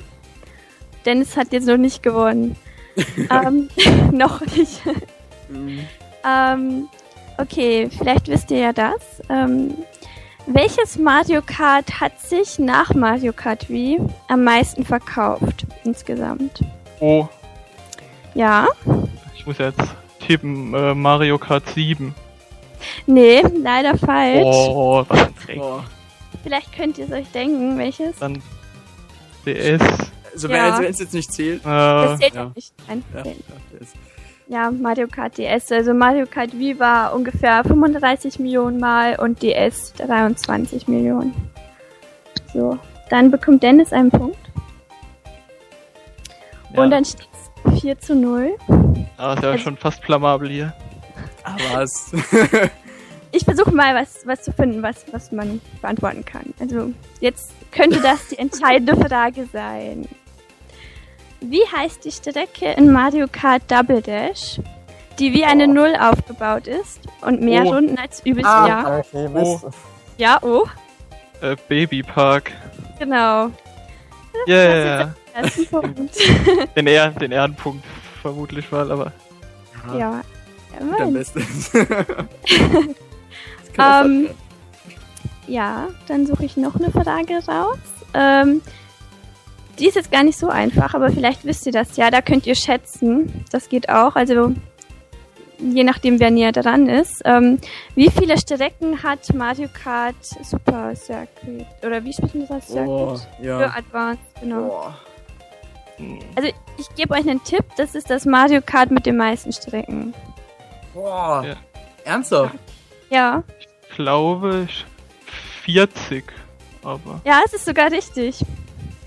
Dennis hat jetzt noch nicht gewonnen. ähm, noch nicht. ähm, okay, vielleicht wisst ihr ja das. Ähm, welches Mario Kart hat sich nach Mario Kart Wii am meisten verkauft insgesamt? Oh, Ja? ich muss jetzt tippen, äh, Mario Kart 7. Nee, leider falsch. Oh, was ein Dreck. Boah. Vielleicht könnt ihr es euch denken, welches? Dann DS. Also Ja. wenn es jetzt nicht zählt. Äh, Das zählt ja. nicht. Nein, Ja, zählt. ja, Mario Kart DS. Also Mario Kart Wii war ungefähr 35 Millionen Mal und DS 23 Millionen. So, dann bekommt Dennis einen Punkt. Ja. Und dann steht es 4 zu 0. Ah, ist ja schon fast blamabel hier. Was? Ich versuche mal was, was zu finden, was, was man beantworten kann. Also jetzt könnte das die entscheidende Frage sein. Wie heißt die Strecke in Mario Kart Double Dash, die wie eine Null aufgebaut ist und mehr Oh. Runden als üblich Ah, ja. okay, Oh, Ja, oh, äh, Baby Park. genau. Yeah. Ersten Punkt. Den, Ehren, den Ehrenpunkt vermutlich mal, aber. ja. ja Am immerhin. besten. Ähm, ja, dann suche ich noch eine Frage raus. Ähm, die ist jetzt gar nicht so einfach, aber vielleicht wisst ihr das ja. Da könnt ihr schätzen. Das geht auch. Also je nachdem, wer näher dran ist. Ähm, wie viele Strecken hat Mario Kart Super Circuit? Oder wie spricht man das aus? Circuit? Oh, Für ja. Advanced, genau. Boah. Also ich gebe euch einen Tipp. Das ist das Mario Kart mit den meisten Strecken. Boah. Ja. Ernsthaft? Ja, Ich glaube, ich 40. Aber. ja, es ist sogar richtig.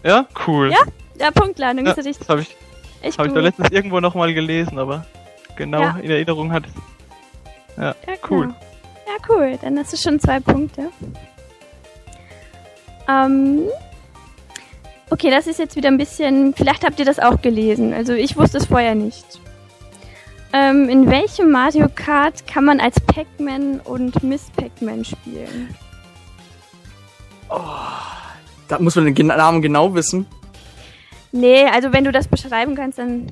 Ja, cool. Ja, Ja, Punktlandung Ja, ist richtig. das habe ich, Echt hab ich da letztens irgendwo nochmal gelesen, aber genau Ja. in Erinnerung hat. Ja, Ja, cool. genau. Ja, cool. Dann hast du schon zwei Punkte. Ähm, okay, das ist jetzt wieder ein bisschen. Vielleicht habt ihr das auch gelesen. Also ich wusste es vorher nicht. Ähm, in welchem Mario Kart kann man als Pac-Man und Miss Pac-Man spielen? Da muss man den Gen- Namen genau wissen. Nee, also wenn du das beschreiben kannst, dann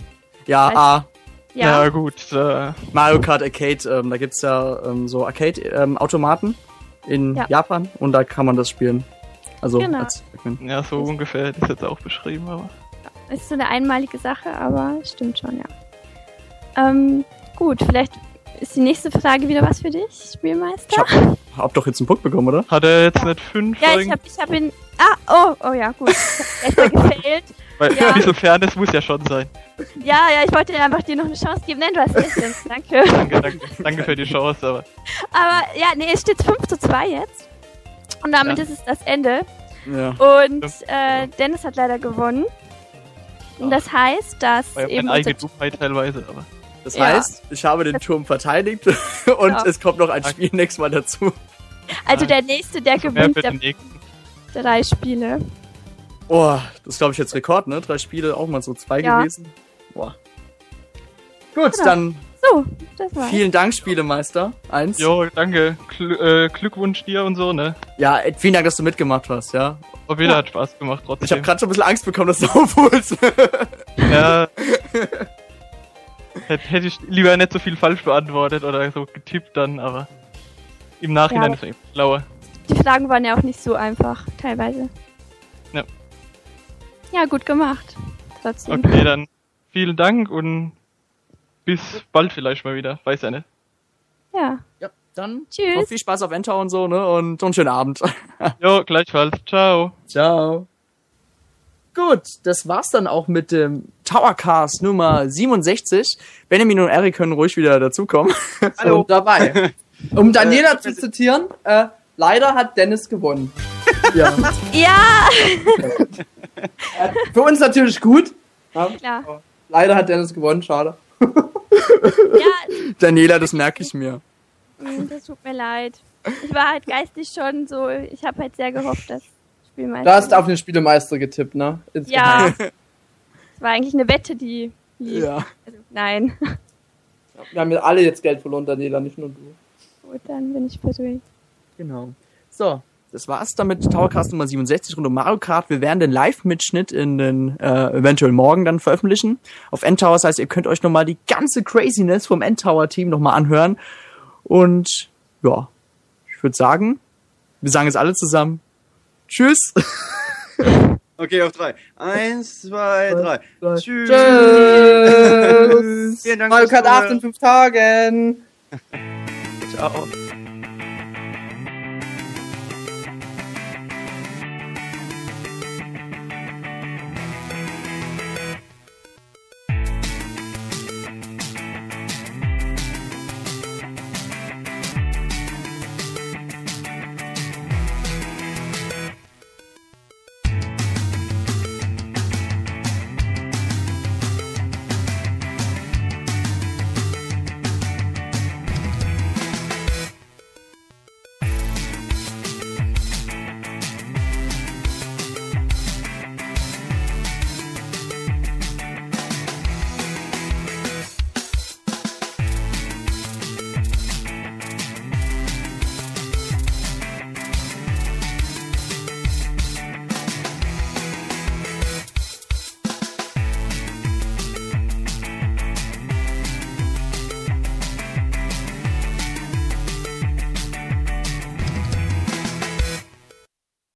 Ja, A. ja. Ja, gut. Äh, Mario Kart Arcade, ähm, da gibt's ja ähm, so Arcade-Automaten in Ja. Japan und da kann man das spielen. Also Genau. als Pac-Man. ja, so ungefähr hätte ich jetzt auch beschrieben, aber. Ist so eine einmalige Sache, aber stimmt schon, ja. Ähm, gut, vielleicht ist die nächste Frage wieder was für dich, Spielmeister? Ich hab, hab doch jetzt einen Punkt bekommen, oder? Hat er jetzt nicht fünf? Ja, ich hab, ich hab ihn. Ah, oh, oh ja, gut. Ich hab gefailt. Weil ja. ein bisschen Fairness muss ja schon sein. Ja, ja, ich wollte dir einfach dir noch eine Chance geben. Nein, du hast. Jens, Danke. Danke, danke, danke für die Chance, aber. Aber ja, nee, es steht 5 zu 2 jetzt. Und damit Ja. ist es das Ende. Ja. Und äh, Dennis hat leider gewonnen. Und das heißt, dass eben meine eigene Dummheit teilweise, aber. Das Ja. heißt, ich habe den Turm verteidigt und Ja. es kommt noch ein Spiel nächstes Mal dazu. also der nächste, der gewinnt der den nächsten. drei Spiele. Oh, das glaube ich jetzt Rekord, ne? Drei Spiele, auch mal so zwei Ja. gewesen. Boah. Gut, Genau. dann So, das war's. vielen Dank, Spielemeister. Eins. Jo, danke. Gl äh, Glückwunsch dir und so, ne? Ja, vielen Dank, dass du mitgemacht hast, ja. Auf jeden Ja. hat Spaß gemacht trotzdem. Ich habe gerade schon ein bisschen Angst bekommen, dass du aufholst. Ja. Hätte ich lieber nicht so viel falsch beantwortet oder so getippt dann, aber im Nachhinein Ja. ist man eben schlauer. Die Fragen waren ja auch nicht so einfach, teilweise. Ja. Ja, gut gemacht. Trotzdem. Okay, dann vielen Dank und bis bald vielleicht mal wieder. Weiß ja nicht. Ja. ja, dann Tschüss. viel Spaß auf Enter und so, ne? Und, und schönen Abend. Jo, gleichfalls. Ciao. Ciao. Gut, das war's dann auch mit dem Towercast Nummer 67. Benjamin und Erik können ruhig wieder dazukommen. Hallo. Und dabei. Um Daniela zu zitieren, äh, leider hat Dennis gewonnen. Ja. Ja! Äh, Für uns natürlich gut. Ja. Klar. Leider hat Dennis gewonnen, schade. Ja, Daniela, das merke ich mir. das tut mir leid. Ich war halt geistig schon so, ich habe halt sehr gehofft, dass Spielmeister. Da hast du auf den Spielemeister getippt, ne? Ja. Es war eigentlich eine Wette, die lief. Ja. Also, nein. Wir haben ja alle jetzt Geld verloren, Daniela, nicht nur du. Gut, dann bin ich beruhigt. Genau. So, das war's dann mit Towercast Nummer 67 rund um Mario Kart. Wir werden den Live-Mitschnitt in den äh, eventuell morgen dann veröffentlichen auf Endtower. Das heißt, ihr könnt euch nochmal die ganze Craziness vom Endtower-Team nochmal anhören. Und ja, ich würde sagen, wir sagen es alle zusammen. Tschüss. Okay, auf drei. Eins, zwei, drei. Tschüss. Tschüss. Vielen Dank Mario fürs Kart 8 in. 5 Tagen. Ciao.